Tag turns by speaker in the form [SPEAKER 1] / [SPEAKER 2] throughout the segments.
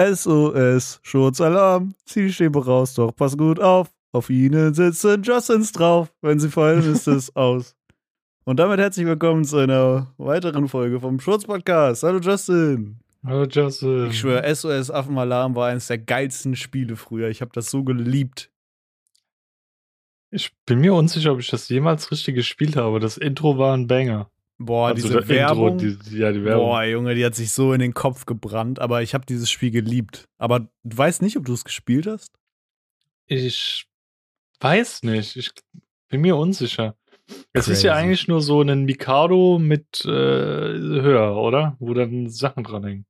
[SPEAKER 1] SOS, Schurzalarm, zieh Stäbe raus, doch pass gut auf. Auf ihnen sitzen Justins drauf. Wenn sie fallen, ist es aus. Und damit herzlich willkommen zu einer weiteren Folge vom Schurz-Podcast. Hallo Justin.
[SPEAKER 2] Hallo Justin.
[SPEAKER 1] Ich schwöre, SOS Affenalarm war eines der geilsten Spiele früher. Ich habe das so geliebt.
[SPEAKER 2] Ich bin mir unsicher, ob ich das jemals richtig gespielt habe. Das Intro war ein Banger.
[SPEAKER 1] Boah,
[SPEAKER 2] Also
[SPEAKER 1] diese Werbung.
[SPEAKER 2] Intro, die, ja, die Werbung.
[SPEAKER 1] Boah, Junge, die hat sich so in den Kopf gebrannt. Aber ich habe dieses Spiel geliebt. Aber du weißt nicht, ob du es gespielt hast?
[SPEAKER 2] Ich weiß nicht. Ich bin mir unsicher. Es ist ja eigentlich nur so ein Mikado mit äh, höher, oder? Wo dann Sachen dranhängen.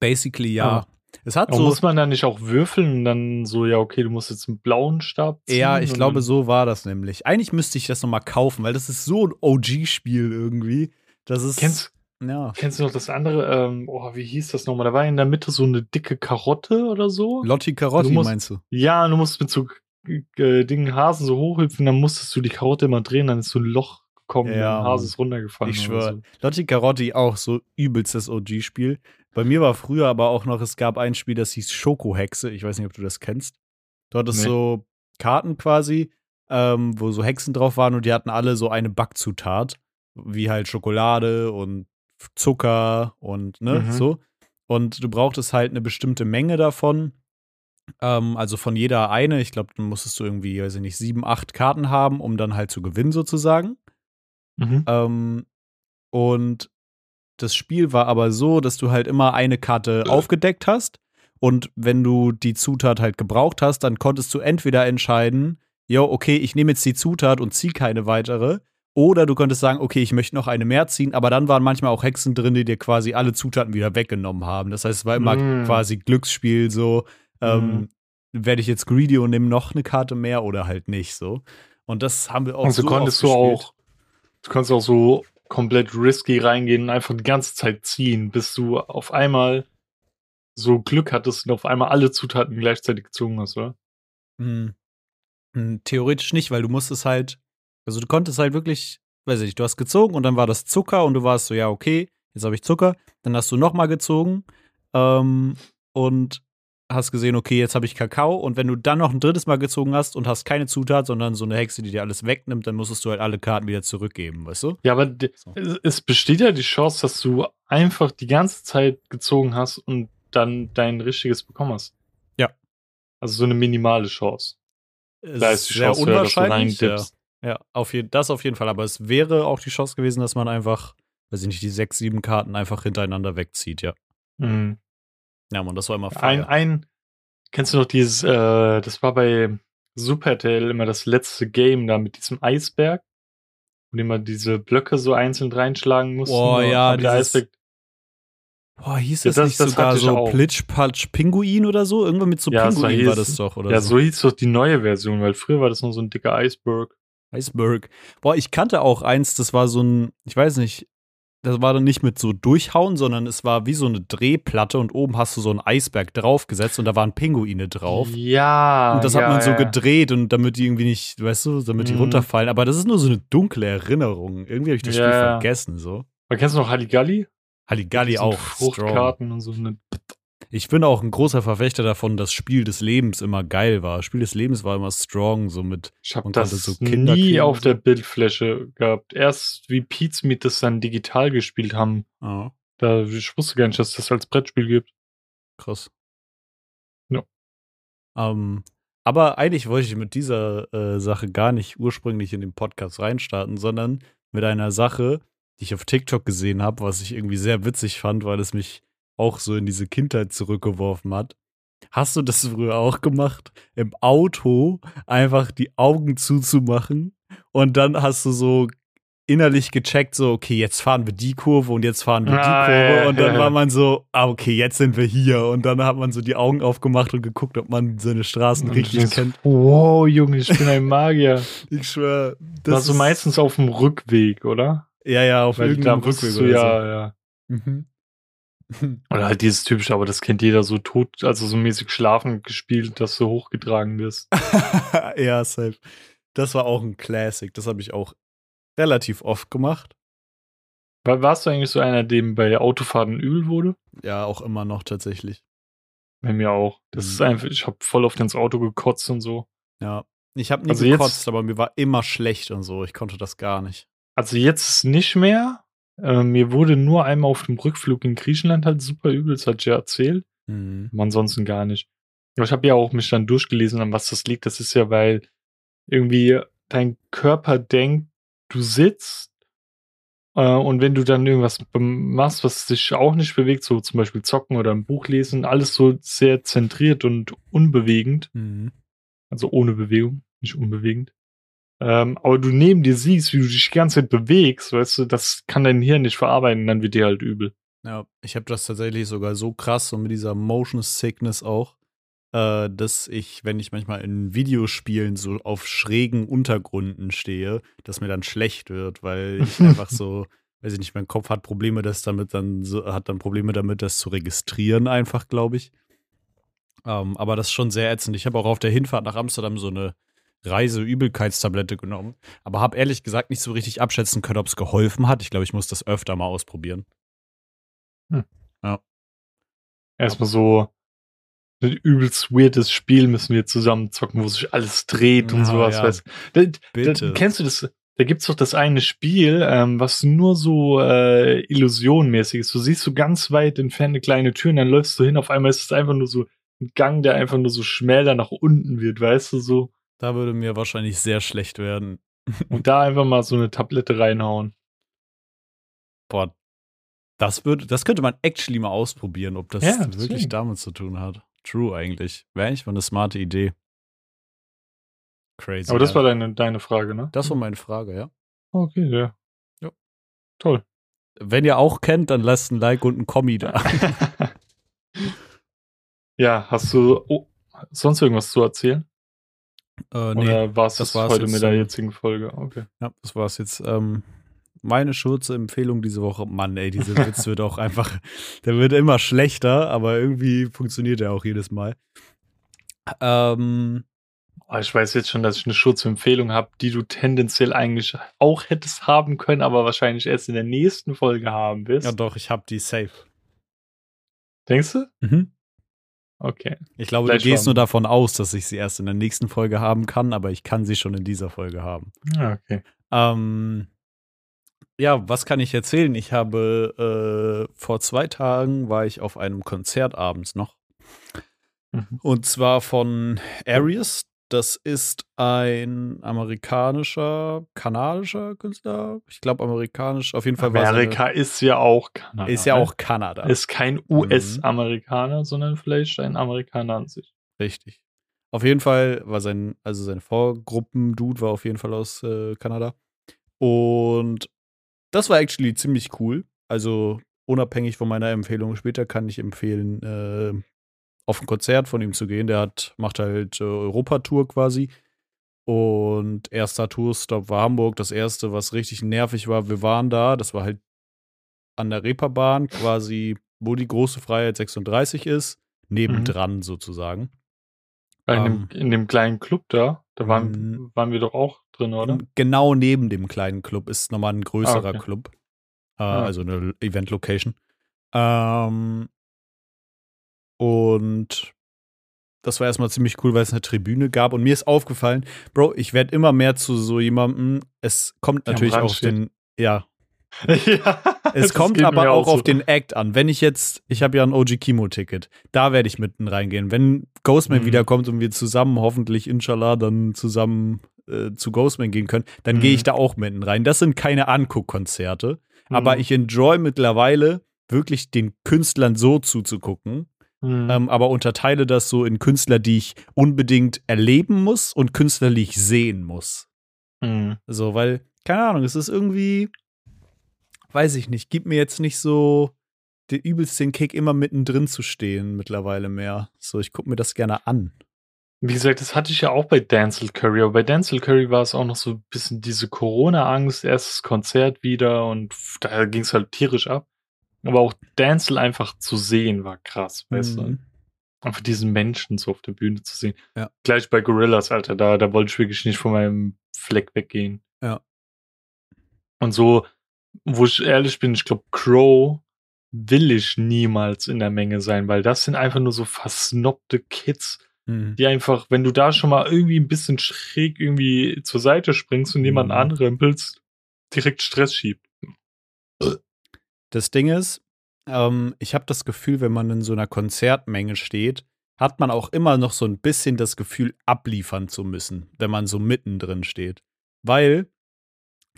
[SPEAKER 1] Basically ja.
[SPEAKER 2] Ah.
[SPEAKER 1] Es hat
[SPEAKER 2] Aber
[SPEAKER 1] so.
[SPEAKER 2] muss man dann nicht auch würfeln und dann so, ja, okay, du musst jetzt einen blauen Stab ziehen?
[SPEAKER 1] Ja, ich glaube, so war das nämlich. Eigentlich müsste ich das nochmal kaufen, weil das ist so ein OG-Spiel irgendwie. Das ist.
[SPEAKER 2] Kennst,
[SPEAKER 1] ja.
[SPEAKER 2] kennst du noch das andere? Ähm, oh, wie hieß das nochmal? Da war in der Mitte so eine dicke Karotte oder so.
[SPEAKER 1] Lotti
[SPEAKER 2] Du musst-
[SPEAKER 1] meinst du?
[SPEAKER 2] Ja, du musst mit so äh, Dingen Hasen so hochhüpfen, dann musstest du die Karotte immer drehen, dann ist so ein Loch gekommen
[SPEAKER 1] Ja,
[SPEAKER 2] und Hase ist runtergefallen.
[SPEAKER 1] Ich schwöre. Lotti Carotti auch so übelstes OG-Spiel. Bei mir war früher aber auch noch, es gab ein Spiel, das hieß Schokohexe. Ich weiß nicht, ob du das kennst. Dort ist
[SPEAKER 2] Nee.
[SPEAKER 1] so Karten quasi, ähm, wo so Hexen drauf waren und die hatten alle so eine Backzutat, wie halt Schokolade und Zucker und ne,
[SPEAKER 2] Mhm.
[SPEAKER 1] so. Und du brauchtest halt eine bestimmte Menge davon. Ähm, also von jeder eine, ich glaube, dann musstest du irgendwie, weiß ich nicht, sieben, acht Karten haben, um dann halt zu gewinnen sozusagen.
[SPEAKER 2] So. Mhm.
[SPEAKER 1] Ähm, und das Spiel war aber so, dass du halt immer eine Karte aufgedeckt hast. Und wenn du die Zutat halt gebraucht hast, dann konntest du entweder entscheiden, jo, okay, ich nehme jetzt die Zutat und ziehe keine weitere. Oder du konntest sagen, okay, ich möchte noch eine mehr ziehen, aber dann waren manchmal auch Hexen drin, die dir quasi alle Zutaten wieder weggenommen haben. Das heißt, es war immer
[SPEAKER 2] Mm.
[SPEAKER 1] quasi Glücksspiel, so, ähm, werde ich jetzt greedy und nehme noch eine Karte mehr oder halt nicht, so. Und das haben wir auch
[SPEAKER 2] Also
[SPEAKER 1] so
[SPEAKER 2] konntest
[SPEAKER 1] oft
[SPEAKER 2] du
[SPEAKER 1] gespielt.
[SPEAKER 2] auch, du konntest auch so komplett risky reingehen und einfach die ganze Zeit ziehen, bis du auf einmal so Glück hattest und auf einmal alle Zutaten gleichzeitig gezogen hast, oder?
[SPEAKER 1] Hm. Hm, Theoretisch nicht, weil du musstest halt, also du konntest halt wirklich, weiß ich nicht, du hast gezogen und dann war das Zucker und du warst so, ja, okay, jetzt habe ich Zucker. Dann hast du nochmal gezogen ähm, und hast gesehen, okay, jetzt habe ich Kakao. Und wenn du dann noch ein drittes Mal gezogen hast und hast keine Zutat, sondern so eine Hexe, die dir alles wegnimmt, dann musstest du halt alle Karten wieder zurückgeben, weißt du?
[SPEAKER 2] Ja, aber
[SPEAKER 1] So.
[SPEAKER 2] es, es besteht ja die Chance, dass du einfach die ganze Zeit gezogen hast und dann dein richtiges bekommen hast.
[SPEAKER 1] Ja.
[SPEAKER 2] Also so eine minimale Chance.
[SPEAKER 1] Es
[SPEAKER 2] Da ist die Chance höher, dass du
[SPEAKER 1] unwahrscheinlich. Ja, ja auf jeden, das auf jeden Fall. Aber es wäre auch die Chance gewesen, dass man einfach, weiß ich nicht, die sechs, sieben Karten einfach hintereinander wegzieht, ja.
[SPEAKER 2] Mhm.
[SPEAKER 1] Ja, Mann, das war immer
[SPEAKER 2] Ein, ein, kennst du noch dieses, äh, das war bei Super RTL immer das letzte Game da mit diesem Eisberg, wo die immer diese Blöcke so einzeln reinschlagen mussten.
[SPEAKER 1] Boah, ja, dieses-
[SPEAKER 2] Eisberg,
[SPEAKER 1] Boah, hieß
[SPEAKER 2] Ja,
[SPEAKER 1] das,
[SPEAKER 2] das-
[SPEAKER 1] nicht
[SPEAKER 2] das
[SPEAKER 1] sogar so
[SPEAKER 2] auch.
[SPEAKER 1] Plitsch, Patsch, Pinguin oder so? Irgendwann mit so
[SPEAKER 2] Ja, war
[SPEAKER 1] Pinguin war
[SPEAKER 2] hieß-
[SPEAKER 1] das doch, oder
[SPEAKER 2] ja,
[SPEAKER 1] so.
[SPEAKER 2] so hieß doch die neue Version, weil früher war das nur so ein dicker Eisberg.
[SPEAKER 1] Iceberg. Boah, ich kannte auch eins, das war so ein, ich weiß nicht, das war dann nicht mit so durchhauen, sondern es war wie so eine Drehplatte und oben hast du so einen Eisberg draufgesetzt und da waren Pinguine drauf.
[SPEAKER 2] Ja.
[SPEAKER 1] Und das
[SPEAKER 2] ja,
[SPEAKER 1] hat man so
[SPEAKER 2] ja.
[SPEAKER 1] gedreht und damit die irgendwie nicht, weißt du, damit die
[SPEAKER 2] Mhm.
[SPEAKER 1] runterfallen. Aber das ist nur so eine dunkle Erinnerung. Irgendwie habe ich das
[SPEAKER 2] Ja,
[SPEAKER 1] Spiel vergessen, so.
[SPEAKER 2] Aber kennst du noch Halligalli?
[SPEAKER 1] Halligalli auch. Strong.
[SPEAKER 2] Fruchtkarten und so. Ne?
[SPEAKER 1] Ich bin auch ein großer Verfechter davon, dass Spiel des Lebens immer geil war. Spiel des Lebens war immer strong, so mit.
[SPEAKER 2] Ich habe das
[SPEAKER 1] so
[SPEAKER 2] nie auf der Bildfläche gehabt. Erst wie Pete's Meet das dann digital gespielt haben.
[SPEAKER 1] Oh,
[SPEAKER 2] Da, ich wusste gar nicht, dass das als Brettspiel gibt.
[SPEAKER 1] krass.
[SPEAKER 2] Ja.
[SPEAKER 1] Ähm, aber eigentlich wollte ich mit dieser äh, Sache gar nicht ursprünglich in den Podcast reinstarten, sondern mit einer Sache, die ich auf TikTok gesehen habe, was ich irgendwie sehr witzig fand, weil es mich auch so in diese Kindheit zurückgeworfen hat. Hast du das früher auch gemacht? Im Auto einfach die Augen zuzumachen und dann hast du so innerlich gecheckt, so, okay, jetzt fahren wir die Kurve und jetzt fahren wir die
[SPEAKER 2] Ah,
[SPEAKER 1] Kurve.
[SPEAKER 2] ja,
[SPEAKER 1] und dann
[SPEAKER 2] ja.
[SPEAKER 1] war man so, ah, okay, jetzt sind wir hier. Und dann hat man so die Augen aufgemacht und geguckt, ob man seine Straßen
[SPEAKER 2] Und
[SPEAKER 1] richtig
[SPEAKER 2] denkst,
[SPEAKER 1] kennt.
[SPEAKER 2] Wow, Junge, ich bin ein Magier.
[SPEAKER 1] Ich schwöre.
[SPEAKER 2] Das war so meistens auf dem Rückweg, oder?
[SPEAKER 1] Ja, ja, auf
[SPEAKER 2] Weil
[SPEAKER 1] irgendeinem Rückweg
[SPEAKER 2] du, ja, ja.
[SPEAKER 1] so. Mhm.
[SPEAKER 2] Oder halt dieses typische, aber das kennt jeder so tot, also so mäßig schlafen gespielt, dass du hochgetragen wirst.
[SPEAKER 1] ja, safe. Das war auch ein Classic. Das habe ich auch relativ oft gemacht.
[SPEAKER 2] War, warst du eigentlich so einer, dem bei Autofahrten übel wurde?
[SPEAKER 1] Ja, auch immer noch tatsächlich.
[SPEAKER 2] Bei mir auch. Das
[SPEAKER 1] Mhm.
[SPEAKER 2] ist einfach, ich habe voll oft ins Auto gekotzt und so.
[SPEAKER 1] Ja. Ich habe nie
[SPEAKER 2] Also jetzt-
[SPEAKER 1] gekotzt, aber mir war immer schlecht und so. Ich konnte das gar nicht.
[SPEAKER 2] Also jetzt nicht mehr. Äh, mir wurde nur einmal auf dem Rückflug in Griechenland halt super übel, das hat ja erzählt.
[SPEAKER 1] Mhm.
[SPEAKER 2] Aber ansonsten gar nicht. Aber ich habe ja auch mich dann durchgelesen, an was das liegt. Das ist ja, weil irgendwie dein Körper denkt, du sitzt äh, und wenn du dann irgendwas machst, was sich auch nicht bewegt, so zum Beispiel zocken oder ein Buch lesen, alles so sehr zentriert und unbewegend,
[SPEAKER 1] Mhm.
[SPEAKER 2] also ohne Bewegung, nicht unbewegend. Ähm, aber du neben dir siehst, wie du dich die ganze Zeit bewegst, weißt du, das kann dein Hirn nicht verarbeiten, dann wird dir halt übel.
[SPEAKER 1] Ja, ich habe das tatsächlich sogar so krass und mit dieser Motion Sickness auch, äh, dass ich, wenn ich manchmal in Videospielen so auf schrägen Untergründen stehe, dass mir dann schlecht wird, weil ich einfach so, weiß ich nicht, mein Kopf hat Probleme, das damit dann so, hat dann Probleme damit, das zu registrieren, einfach, glaube ich. Ähm, aber das ist schon sehr ätzend. Ich habe auch auf der Hinfahrt nach Amsterdam so eine Reiseübelkeitstablette genommen, aber habe ehrlich gesagt nicht so richtig abschätzen können, ob es geholfen hat. Ich glaube, ich muss das öfter mal ausprobieren.
[SPEAKER 2] Erstmal so ein übelst weirdes Spiel müssen wir zusammen zocken, wo sich alles dreht und
[SPEAKER 1] Ah,
[SPEAKER 2] sowas.
[SPEAKER 1] ja.
[SPEAKER 2] Weißt. Da. Da, kennst du das? Da gibt's doch das eine Spiel, ähm, was nur so äh, illusionmäßig ist. Du siehst so ganz weit entfernte kleine Türen, dann läufst du hin, auf einmal ist es einfach nur so ein Gang, der einfach nur so schmäler nach unten wird, weißt du, so.
[SPEAKER 1] Da würde mir wahrscheinlich sehr schlecht werden.
[SPEAKER 2] Und da einfach mal so eine Tablette reinhauen.
[SPEAKER 1] Boah, das würde, das könnte man actually mal ausprobieren, ob das
[SPEAKER 2] Ja,
[SPEAKER 1] wirklich damit zu tun hat. True eigentlich. Wäre eigentlich mal eine smarte Idee. Crazy.
[SPEAKER 2] Aber das
[SPEAKER 1] ja.
[SPEAKER 2] war deine, deine Frage, ne?
[SPEAKER 1] das war meine Frage, ja.
[SPEAKER 2] Okay, ja.
[SPEAKER 1] Ja.
[SPEAKER 2] Toll.
[SPEAKER 1] Wenn ihr auch kennt, dann lasst ein Like und ein Kommi da.
[SPEAKER 2] ja, hast du oh, sonst irgendwas zu erzählen?
[SPEAKER 1] Äh, nee,
[SPEAKER 2] Oder war es
[SPEAKER 1] das war's
[SPEAKER 2] heute
[SPEAKER 1] jetzt,
[SPEAKER 2] mit der
[SPEAKER 1] ähm,
[SPEAKER 2] jetzigen Folge? Okay.
[SPEAKER 1] ja, das war's jetzt. Ähm, meine schurze Empfehlung diese Woche. Mann, ey, dieser Witz wird auch einfach, der wird immer schlechter, aber irgendwie funktioniert er auch jedes Mal. Ähm,
[SPEAKER 2] Oh, ich weiß jetzt schon, dass ich eine Schutzempfehlung habe, die du tendenziell eigentlich auch hättest haben können, aber wahrscheinlich erst in der nächsten Folge haben wirst.
[SPEAKER 1] ja doch, ich hab die safe.
[SPEAKER 2] Denkst du?
[SPEAKER 1] Mhm.
[SPEAKER 2] Okay.
[SPEAKER 1] Ich glaube,
[SPEAKER 2] Vielleicht
[SPEAKER 1] du gehst
[SPEAKER 2] schon.
[SPEAKER 1] nur davon aus, dass ich sie erst in der nächsten Folge haben kann, aber ich kann sie schon in dieser Folge haben.
[SPEAKER 2] Ja, okay.
[SPEAKER 1] Ähm, ja, was kann ich erzählen? Ich habe äh, vor zwei Tagen war ich auf einem Konzert abends noch.
[SPEAKER 2] Mhm.
[SPEAKER 1] Und zwar von Arius. Das ist ein amerikanischer, kanadischer Künstler. Ich glaube, amerikanisch. Auf jeden Fall war
[SPEAKER 2] Amerika ist ja auch Kanada.
[SPEAKER 1] ist ja
[SPEAKER 2] ne?
[SPEAKER 1] auch Kanada.
[SPEAKER 2] Ist kein US-Amerikaner, sondern vielleicht ein Amerikaner an sich.
[SPEAKER 1] Richtig. Auf jeden Fall war sein, also sein Vorgruppen-Dude war auf jeden Fall aus äh, Kanada. Und das war actually ziemlich cool. Also unabhängig von meiner Empfehlung später kann ich empfehlen, äh, auf ein Konzert von ihm zu gehen. Der hat, macht halt äh, Europatour quasi. Und erster Tourstop war Hamburg. Das erste, was richtig nervig war, wir waren da. Das war halt an der Reeperbahn, quasi, wo die große Freiheit 36 ist, nebendran sozusagen.
[SPEAKER 2] In,
[SPEAKER 1] Ähm.
[SPEAKER 2] dem, in dem kleinen Club da, da waren,
[SPEAKER 1] Mhm.
[SPEAKER 2] waren wir doch auch drin, oder?
[SPEAKER 1] Genau neben dem kleinen Club ist nochmal ein größerer
[SPEAKER 2] Ah, okay.
[SPEAKER 1] Club. Äh,
[SPEAKER 2] Ah.
[SPEAKER 1] Also eine Event-Location. Ähm, und das war erstmal ziemlich cool, weil es eine Tribüne gab. Und mir ist aufgefallen, Bro, ich werde immer mehr zu so jemandem. Es kommt natürlich
[SPEAKER 2] Rand
[SPEAKER 1] auf
[SPEAKER 2] steht.
[SPEAKER 1] den, ja,
[SPEAKER 2] ja,
[SPEAKER 1] es kommt aber auch
[SPEAKER 2] so.
[SPEAKER 1] auf den Act an. Wenn ich jetzt, ich habe ja ein OG Kimo-Ticket, da werde ich mitten reingehen. Wenn Ghostman
[SPEAKER 2] Mhm.
[SPEAKER 1] wiederkommt und wir zusammen, hoffentlich, inshallah, dann zusammen äh, zu Ghostman gehen können, dann
[SPEAKER 2] Mhm.
[SPEAKER 1] gehe ich da auch mitten rein. Das sind keine Anguckkonzerte, aber
[SPEAKER 2] Mhm.
[SPEAKER 1] ich enjoy mittlerweile wirklich den Künstlern so zuzugucken,
[SPEAKER 2] Mhm.
[SPEAKER 1] ähm, aber unterteile das so in Künstler, die ich unbedingt erleben muss und Künstler, die ich sehen muss.
[SPEAKER 2] Mhm.
[SPEAKER 1] So, weil, keine Ahnung, es ist irgendwie, weiß ich nicht, gibt mir jetzt nicht so den übelsten Kick, immer mittendrin zu stehen mittlerweile mehr. So, ich gucke mir das gerne an.
[SPEAKER 2] Wie gesagt, das hatte ich ja auch bei Denzel Curry, aber bei Denzel Curry war es auch noch so ein bisschen diese Corona-Angst, erstes Konzert wieder und da ging es halt tierisch ab. Aber auch Denzel einfach zu sehen war krass, weißt du?
[SPEAKER 1] Mhm.
[SPEAKER 2] Einfach diesen Menschen so auf der Bühne zu sehen.
[SPEAKER 1] Ja.
[SPEAKER 2] Gleich bei Gorillas, Alter, da, da wollte ich wirklich nicht von meinem Fleck weggehen.
[SPEAKER 1] Ja.
[SPEAKER 2] Und so, wo ich ehrlich bin, ich glaube, Crow will ich niemals in der Menge sein, weil das sind einfach nur so versnobte Kids,
[SPEAKER 1] Mhm.
[SPEAKER 2] die einfach, wenn du da schon mal irgendwie ein bisschen schräg irgendwie zur Seite springst und jemanden
[SPEAKER 1] Mhm.
[SPEAKER 2] anrempelst, direkt Stress schiebt.
[SPEAKER 1] Das Ding ist, ähm, ich habe das Gefühl, wenn man in so einer Konzertmenge steht, hat man auch immer noch so ein bisschen das Gefühl, abliefern zu müssen, wenn man so mittendrin steht. Weil,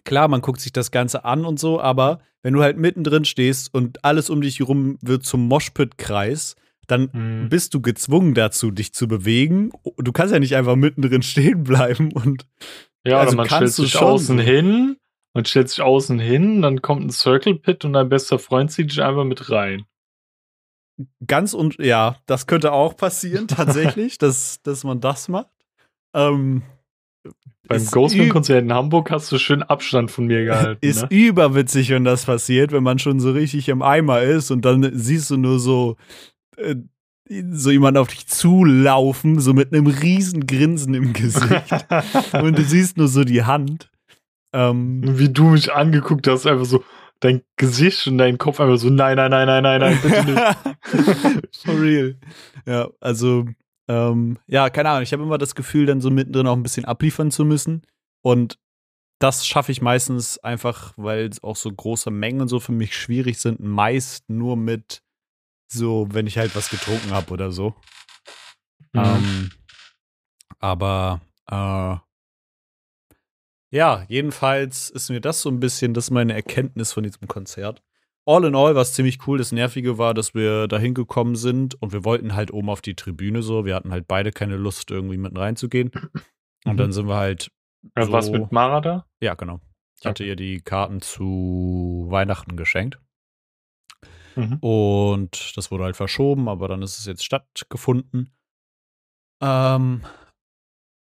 [SPEAKER 1] klar, man guckt sich das Ganze an und so, aber wenn du halt mittendrin stehst und alles um dich herum wird zum Moshpit-Kreis, dann
[SPEAKER 2] Mhm.
[SPEAKER 1] bist du gezwungen dazu, dich zu bewegen. Du kannst ja nicht einfach mittendrin stehen bleiben und
[SPEAKER 2] Ja,
[SPEAKER 1] Also
[SPEAKER 2] man stellt
[SPEAKER 1] kannst du
[SPEAKER 2] sich
[SPEAKER 1] schon
[SPEAKER 2] außen hin und stellt sich außen hin, dann kommt ein Circle Pit und dein bester Freund zieht dich einfach mit rein.
[SPEAKER 1] ganz und ja, das könnte auch passieren, tatsächlich, dass, dass man das macht. Ähm,
[SPEAKER 2] Beim Ghostman-Konzert in Hamburg hast du schön Abstand von mir gehalten.
[SPEAKER 1] Ist
[SPEAKER 2] ne?
[SPEAKER 1] überwitzig, wenn das passiert, wenn man schon so richtig im Eimer ist und dann siehst du nur so, äh, so jemand auf dich zulaufen, so mit einem riesen Grinsen im Gesicht. und du siehst nur so die Hand. Ähm,
[SPEAKER 2] Wie du mich angeguckt hast, einfach so dein Gesicht und dein Kopf einfach so, nein, nein, nein, nein, nein, nein, bitte nicht.
[SPEAKER 1] For real. Ja, also, ähm, ja, keine Ahnung. Ich habe immer das Gefühl, dann so mittendrin auch ein bisschen abliefern zu müssen. Und das schaffe ich meistens einfach, weil auch so große Mengen und so für mich schwierig sind, meist nur mit so, wenn ich halt was getrunken habe oder so.
[SPEAKER 2] Mhm.
[SPEAKER 1] Ähm, aber äh, ja, jedenfalls ist mir das so ein bisschen, das ist meine Erkenntnis von diesem Konzert. All in all war es ziemlich cool. Das Nervige war, dass wir da hingekommen sind und wir wollten halt oben auf die Tribüne so. Wir hatten halt beide keine Lust, irgendwie mitten reinzugehen. Und
[SPEAKER 2] Mhm.
[SPEAKER 1] dann sind wir halt.
[SPEAKER 2] Ja,
[SPEAKER 1] so,
[SPEAKER 2] Was mit Mara da?
[SPEAKER 1] Ja, genau. Ich hatte ihr die Karten zu Weihnachten geschenkt.
[SPEAKER 2] Mhm.
[SPEAKER 1] Und das wurde halt verschoben, aber dann ist es jetzt stattgefunden. Ähm,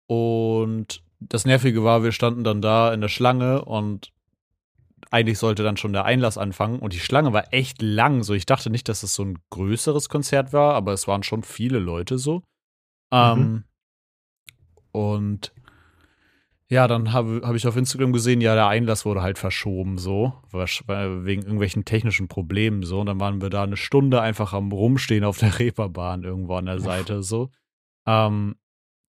[SPEAKER 1] und das Nervige war, wir standen dann da in der Schlange und eigentlich sollte dann schon der Einlass anfangen und die Schlange war echt lang. So, ich dachte nicht, dass es so ein größeres Konzert war, aber es waren schon viele Leute so. Ähm, und ja, dann habe hab ich auf Instagram gesehen, ja, der Einlass wurde halt verschoben, so, wegen irgendwelchen technischen Problemen, so. Und dann waren wir da eine Stunde einfach am Rumstehen auf der Reeperbahn irgendwo an der Seite, so. Ähm,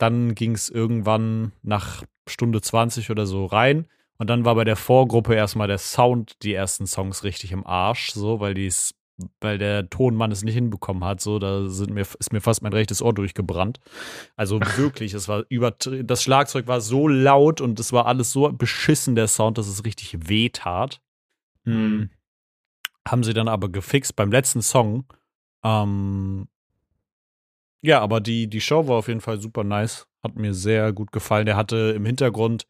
[SPEAKER 1] dann ging es irgendwann nach Stunde 20 oder so rein. Und dann war bei der Vorgruppe erstmal der Sound die ersten Songs richtig im Arsch, so, weil die's, weil der Tonmann es nicht hinbekommen hat, so, da sind mir, ist mir fast mein rechtes Ohr durchgebrannt. Also wirklich, es war über, das Schlagzeug war so laut und es war alles so beschissen, der Sound, dass es richtig weh tat.
[SPEAKER 2] Mhm.
[SPEAKER 1] Haben sie dann aber gefixt beim letzten Song. Ähm, ja, aber die, die Show war auf jeden Fall super nice. Hat mir sehr gut gefallen. Der hatte im Hintergrund,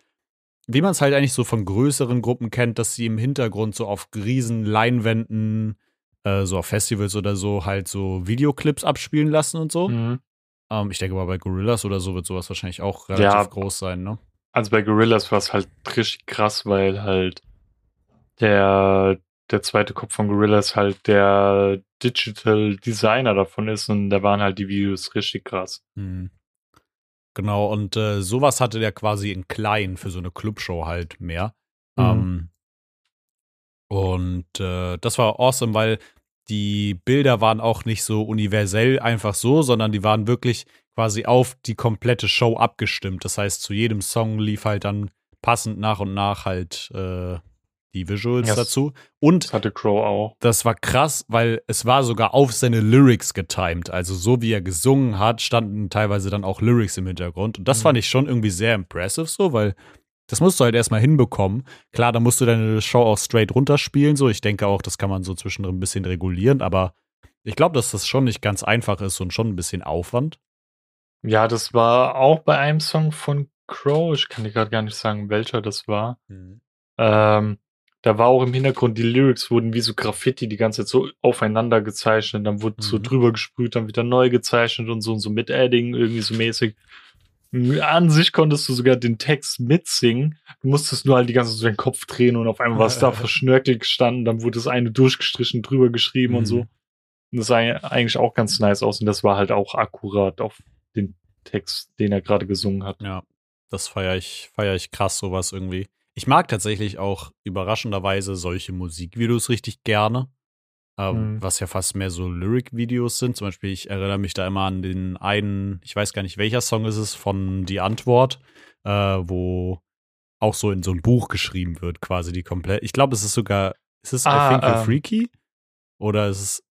[SPEAKER 1] wie man es halt eigentlich so von größeren Gruppen kennt, dass sie im Hintergrund so auf riesen Leinwänden, äh, so auf Festivals oder so, halt so Videoclips abspielen lassen und so.
[SPEAKER 2] Mhm.
[SPEAKER 1] Ähm, ich denke mal, bei Gorillas oder so wird sowas wahrscheinlich auch relativ
[SPEAKER 2] Ja.
[SPEAKER 1] groß sein, ne?
[SPEAKER 2] Also bei Gorillas war es halt richtig krass, weil halt der, der zweite Kopf von Gorillas halt der Digital Designer davon ist und da waren halt die Videos richtig krass.
[SPEAKER 1] Mhm. Genau, und äh, sowas hatte der quasi in klein für so eine Clubshow halt mehr.
[SPEAKER 2] Mhm.
[SPEAKER 1] Ähm, und äh, das war awesome, weil die Bilder waren auch nicht so universell einfach so, sondern die waren wirklich quasi auf die komplette Show abgestimmt. Das heißt, zu jedem Song lief halt dann passend nach und nach halt äh, die Visuals
[SPEAKER 2] Yes.
[SPEAKER 1] dazu. Und
[SPEAKER 2] Das hatte Crow auch.
[SPEAKER 1] das war krass, weil es war sogar auf seine Lyrics getimed. Also so wie er gesungen hat, standen teilweise dann auch Lyrics im Hintergrund. Und das
[SPEAKER 2] Mhm.
[SPEAKER 1] fand ich schon irgendwie sehr impressive so, weil das musst du halt erstmal hinbekommen. Klar, da musst du deine Show auch straight runterspielen. So, ich denke auch, das kann man so zwischendrin ein bisschen regulieren, aber ich glaube, dass das schon nicht ganz einfach ist und schon ein bisschen Aufwand.
[SPEAKER 2] Ja, das war auch bei einem Song von Crow. Ich kann dir gerade gar nicht sagen, welcher das war. Ähm, da war auch im Hintergrund, die Lyrics wurden wie so Graffiti die ganze Zeit so aufeinander gezeichnet, dann wurde so
[SPEAKER 1] Mhm.
[SPEAKER 2] drüber gesprüht, dann wieder neu gezeichnet und so und so mit Adding irgendwie so mäßig. An sich konntest du sogar den Text mitsingen. Du musstest nur halt die ganze Zeit so den Kopf drehen und auf einmal war es da verschnörkelt gestanden, dann wurde das eine durchgestrichen, drüber geschrieben und
[SPEAKER 1] Mhm.
[SPEAKER 2] so. Und das sah eigentlich auch ganz nice aus und das war halt auch akkurat auf den Text, den er gerade gesungen hat.
[SPEAKER 1] Ja, das feiere ich, feier ich krass, sowas irgendwie. Ich mag tatsächlich auch überraschenderweise solche Musikvideos richtig gerne. ähm,
[SPEAKER 2] Mhm.
[SPEAKER 1] was ja fast mehr so Lyric-Videos sind. Zum Beispiel, ich erinnere mich da immer an den einen, ich weiß gar nicht, welcher Song ist es von Die Antwort, äh, wo auch so in so ein Buch geschrieben wird, quasi die komplett. Ich glaube, es ist sogar, ist es
[SPEAKER 2] Ah,
[SPEAKER 1] I Think You're
[SPEAKER 2] ähm.
[SPEAKER 1] Freaky? Oder ist es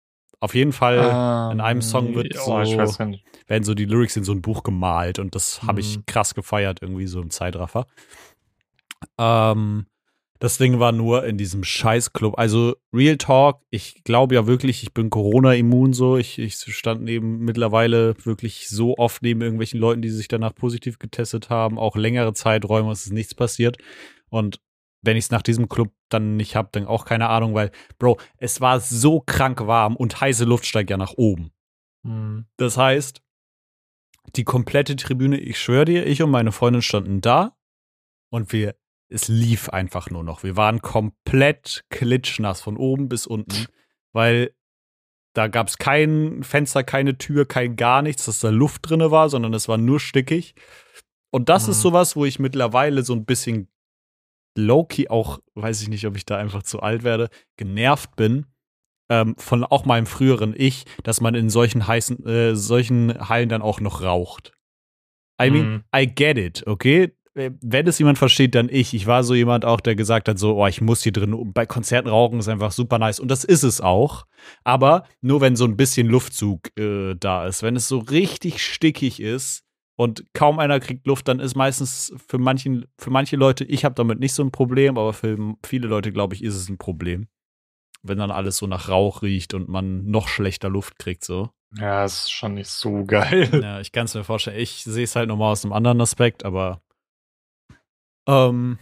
[SPEAKER 1] auf jeden Fall, in einem Song wird
[SPEAKER 2] oh,
[SPEAKER 1] so-
[SPEAKER 2] nicht.
[SPEAKER 1] werden so die Lyrics in so ein Buch gemalt und das habe ich
[SPEAKER 2] Mhm.
[SPEAKER 1] krass gefeiert, irgendwie so im Zeitraffer. Ähm, das Ding war nur in diesem Scheißclub. Also Real Talk, ich glaube ja wirklich, ich bin Corona-immun so. Ich, ich stand neben mittlerweile wirklich so oft neben irgendwelchen Leuten, die sich danach positiv getestet haben. Auch längere Zeiträume, es ist nichts passiert. Und wenn ich es nach diesem Club dann nicht habe, dann auch keine Ahnung, weil, Bro, es war so krank warm und heiße Luft steigt ja nach oben.
[SPEAKER 2] Mhm.
[SPEAKER 1] Das heißt, die komplette Tribüne, ich schwöre dir, ich und meine Freundin standen da und wir, es lief einfach nur noch. Wir waren komplett klitschnass von oben bis unten, weil da gab es kein Fenster, keine Tür, kein gar nichts, dass da Luft drinne war, sondern es war nur stickig. Und das ist
[SPEAKER 2] Mhm.
[SPEAKER 1] sowas, wo ich mittlerweile so ein bisschen low-key auch, weiß ich nicht, ob ich da einfach zu alt werde, genervt bin, ähm, von auch meinem früheren Ich, dass man in solchen heißen, äh, solchen Hallen dann auch noch raucht. I mean,
[SPEAKER 2] Mhm.
[SPEAKER 1] I get it, okay? Wenn es jemand versteht, dann ich. Ich war so jemand auch, der gesagt hat, so, oh, ich muss hier drin, bei Konzerten rauchen ist einfach super nice. Und das ist es auch. Aber nur wenn so ein bisschen Luftzug äh, da ist. Wenn es so richtig stickig ist und kaum einer kriegt Luft, dann ist meistens für, manchen, für manche Leute, ich habe damit nicht so ein Problem, aber für viele Leute, glaube ich, ist es ein Problem. Wenn dann alles so nach Rauch riecht und man noch schlechter Luft kriegt, so.
[SPEAKER 2] Ja, ist schon nicht so geil.
[SPEAKER 1] Ja, ich kann es mir vorstellen. Ich sehe es halt nochmal aus einem anderen Aspekt, aber ähm,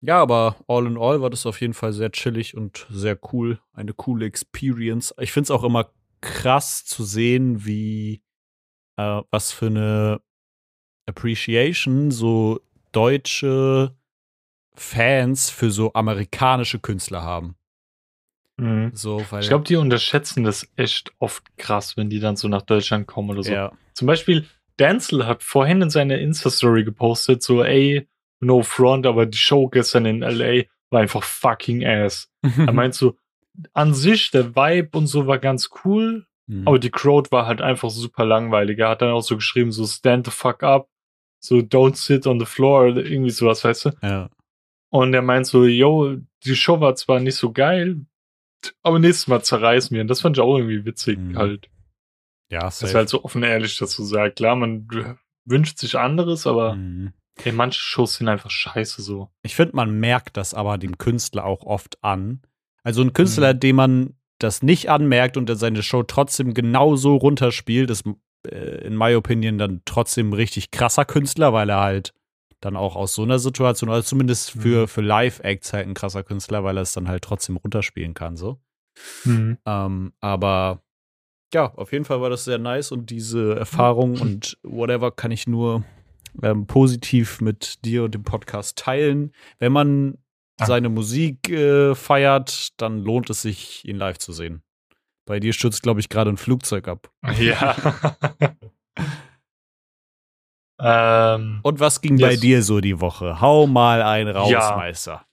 [SPEAKER 1] ja, aber all in all war das auf jeden Fall sehr chillig und sehr cool. Eine coole Experience. Ich finde es auch immer krass zu sehen, wie äh, was für eine Appreciation so deutsche Fans für so amerikanische Künstler haben.
[SPEAKER 2] Mhm.
[SPEAKER 1] So,
[SPEAKER 2] Ich glaube, die unterschätzen das echt oft krass, wenn die dann so nach Deutschland kommen oder so.
[SPEAKER 1] ja,
[SPEAKER 2] Zum Beispiel, Denzel hat vorhin in seiner Insta-Story gepostet, so, ey, no front, aber die Show gestern in LA war einfach fucking ass. Er meint so, an sich, der Vibe und so war ganz cool,
[SPEAKER 1] Mhm.
[SPEAKER 2] aber die Crowd war halt einfach super langweilig. Er hat dann auch so geschrieben, so, stand the fuck up, so, don't sit on the floor, oder irgendwie sowas, weißt du?
[SPEAKER 1] ja.
[SPEAKER 2] Und er meint so, yo, die Show war zwar nicht so geil, aber nächstes Mal zerreißen wir. Und das fand ich auch irgendwie witzig
[SPEAKER 1] Mhm.
[SPEAKER 2] halt.
[SPEAKER 1] Ja,
[SPEAKER 2] Das
[SPEAKER 1] safe.
[SPEAKER 2] ist halt so offen ehrlich dazu sagt. Klar, man wünscht sich anderes, aber
[SPEAKER 1] Mhm.
[SPEAKER 2] Ey, manche Shows sind einfach scheiße so.
[SPEAKER 1] Ich finde, man merkt das aber dem Künstler auch oft an. Also ein Künstler, dem man das nicht anmerkt und der seine Show trotzdem genauso runterspielt, ist äh, in my opinion dann trotzdem ein richtig krasser Künstler, weil er halt dann auch aus so einer Situation, also zumindest für,
[SPEAKER 2] Mhm.
[SPEAKER 1] für Live-Acts halt ein krasser Künstler, weil er es dann halt trotzdem runterspielen kann, so. Ähm, aber ja, auf jeden Fall war das sehr nice und diese Erfahrung und whatever kann ich nur ähm, positiv mit dir und dem Podcast teilen. Wenn man
[SPEAKER 2] Danke.
[SPEAKER 1] seine Musik äh, feiert, dann lohnt es sich, ihn live zu sehen. Bei dir stürzt, glaube ich, gerade ein Flugzeug ab.
[SPEAKER 2] Ja. ähm,
[SPEAKER 1] Und was ging bei
[SPEAKER 2] Yes.
[SPEAKER 1] dir so die Woche? Hau mal ein raus,
[SPEAKER 2] Ja.
[SPEAKER 1] Meister.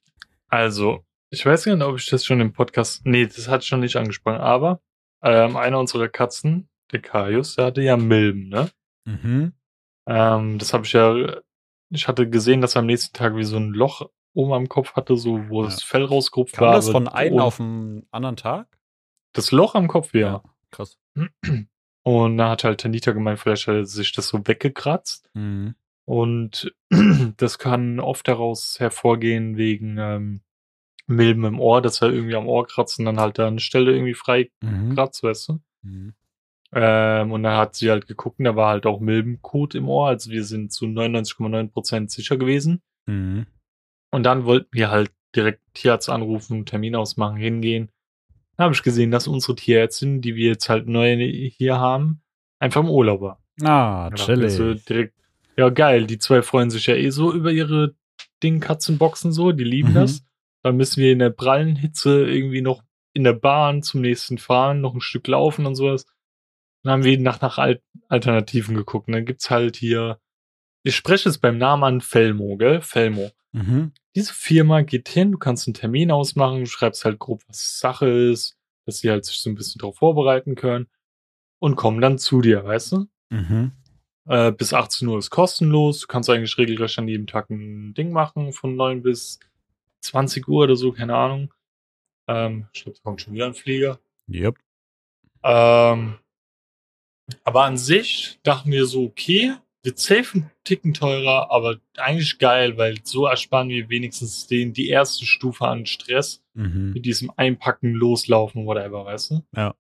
[SPEAKER 2] also, ich weiß gar nicht, ob ich das schon im Podcast. Nee, das hat schon nicht angesprochen, aber ähm, einer unserer Katzen, der Kaius, der hatte ja Milben, ne?
[SPEAKER 1] Mhm.
[SPEAKER 2] Ähm, das habe ich ja. Ich hatte gesehen, dass er am nächsten Tag wie so ein Loch oben am Kopf hatte, so wo
[SPEAKER 1] Ja.
[SPEAKER 2] das Fell rausgerupft
[SPEAKER 1] Kam
[SPEAKER 2] war.
[SPEAKER 1] das
[SPEAKER 2] aber
[SPEAKER 1] von einem auf den anderen Tag?
[SPEAKER 2] Das Loch am Kopf, ja.
[SPEAKER 1] Krass.
[SPEAKER 2] Und da hat halt Tanita gemeint, vielleicht hat er sich das so weggekratzt.
[SPEAKER 1] Mhm.
[SPEAKER 2] Und das kann oft daraus hervorgehen wegen ähm, Milben im Ohr, dass er irgendwie am Ohr kratzt und dann halt da eine Stelle irgendwie frei
[SPEAKER 1] Mhm.
[SPEAKER 2] kratzt, weißt du?
[SPEAKER 1] Mhm.
[SPEAKER 2] Ähm, und dann hat sie halt geguckt, und da war halt auch Milbenkot im Ohr. Also wir sind zu 99,9% sicher gewesen.
[SPEAKER 1] Mhm.
[SPEAKER 2] Und dann wollten wir halt direkt Tierarzt anrufen, Termin ausmachen, hingehen. Da habe ich gesehen, dass unsere Tierärztin, die wir jetzt halt neu hier haben, einfach im Urlaub war.
[SPEAKER 1] Ah,
[SPEAKER 2] wir so
[SPEAKER 1] chillig.
[SPEAKER 2] direkt, ja geil, die zwei freuen sich ja eh so über ihre Ding-Katzenboxen so, die lieben
[SPEAKER 1] Mhm.
[SPEAKER 2] das. Dann müssen wir in der prallen Hitze irgendwie noch in der Bahn zum nächsten fahren, noch ein Stück laufen und sowas. Dann haben wir nach, nach Al Alternativen geguckt. Und dann gibt's halt hier, ich spreche es beim Namen an Felmo, gell? Felmo.
[SPEAKER 1] Mhm.
[SPEAKER 2] Diese Firma geht hin, du kannst einen Termin ausmachen, du schreibst halt grob, was Sache ist. dass sie halt sich so ein bisschen darauf vorbereiten können und kommen dann zu dir, weißt du?
[SPEAKER 1] Mhm.
[SPEAKER 2] Äh, bis 18 Uhr ist kostenlos. Du kannst eigentlich regelrecht an jedem Tag ein Ding machen, von 9 bis 20 Uhr oder so, keine Ahnung. Ähm, ich glaube, da kommt schon wieder ein Flieger.
[SPEAKER 1] Yep.
[SPEAKER 2] Ähm, aber an sich dachten wir so, okay, wird safe ein Ticken teurer, aber eigentlich geil, weil so ersparen wir wenigstens den, die erste Stufe an Stress
[SPEAKER 1] Mhm.
[SPEAKER 2] mit diesem Einpacken, Loslaufen, whatever, weißt du?
[SPEAKER 1] Ja.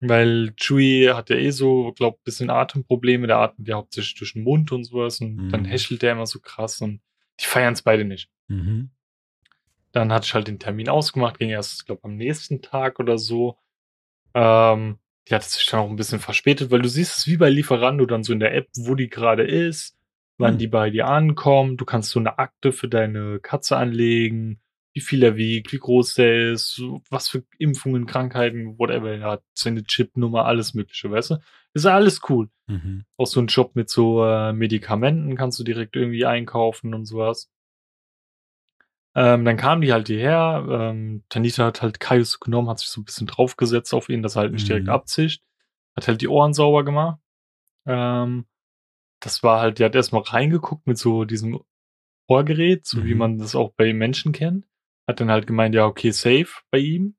[SPEAKER 2] Weil Chewie hat ja eh so, glaub, bisschen Atemprobleme, der atmet ja hauptsächlich durch den Mund und sowas und
[SPEAKER 1] Mhm.
[SPEAKER 2] dann häschelt der immer so krass und die feiern es beide nicht.
[SPEAKER 1] Mhm.
[SPEAKER 2] Dann hatte ich halt den Termin ausgemacht, ging erst, glaube am nächsten Tag oder so. Ähm, die hat sich dann auch ein bisschen verspätet, weil du siehst es wie bei Lieferando dann so in der App, wo die gerade ist, wann
[SPEAKER 1] Hm.
[SPEAKER 2] die bei dir ankommen. Du kannst so eine Akte für deine Katze anlegen, wie viel er wiegt, wie groß der ist, was für Impfungen, Krankheiten, whatever er hat, seine Chipnummer, alles mögliche, weißt du? Ist alles cool.
[SPEAKER 1] Mhm.
[SPEAKER 2] Auch so ein Job mit so äh, Medikamenten kannst du direkt irgendwie einkaufen und sowas. Ähm, dann kamen die halt hierher. Ähm, Tanita hat halt Kaius genommen, hat sich so ein bisschen draufgesetzt auf ihn, dass er halt nicht direkt
[SPEAKER 1] Mhm.
[SPEAKER 2] abzischt. Hat halt die Ohren sauber gemacht. Ähm, das war halt, die hat erstmal reingeguckt mit so diesem Ohrgerät, so wie
[SPEAKER 1] Mhm.
[SPEAKER 2] man das auch bei Menschen kennt. Hat dann halt gemeint, ja, okay, safe bei ihm.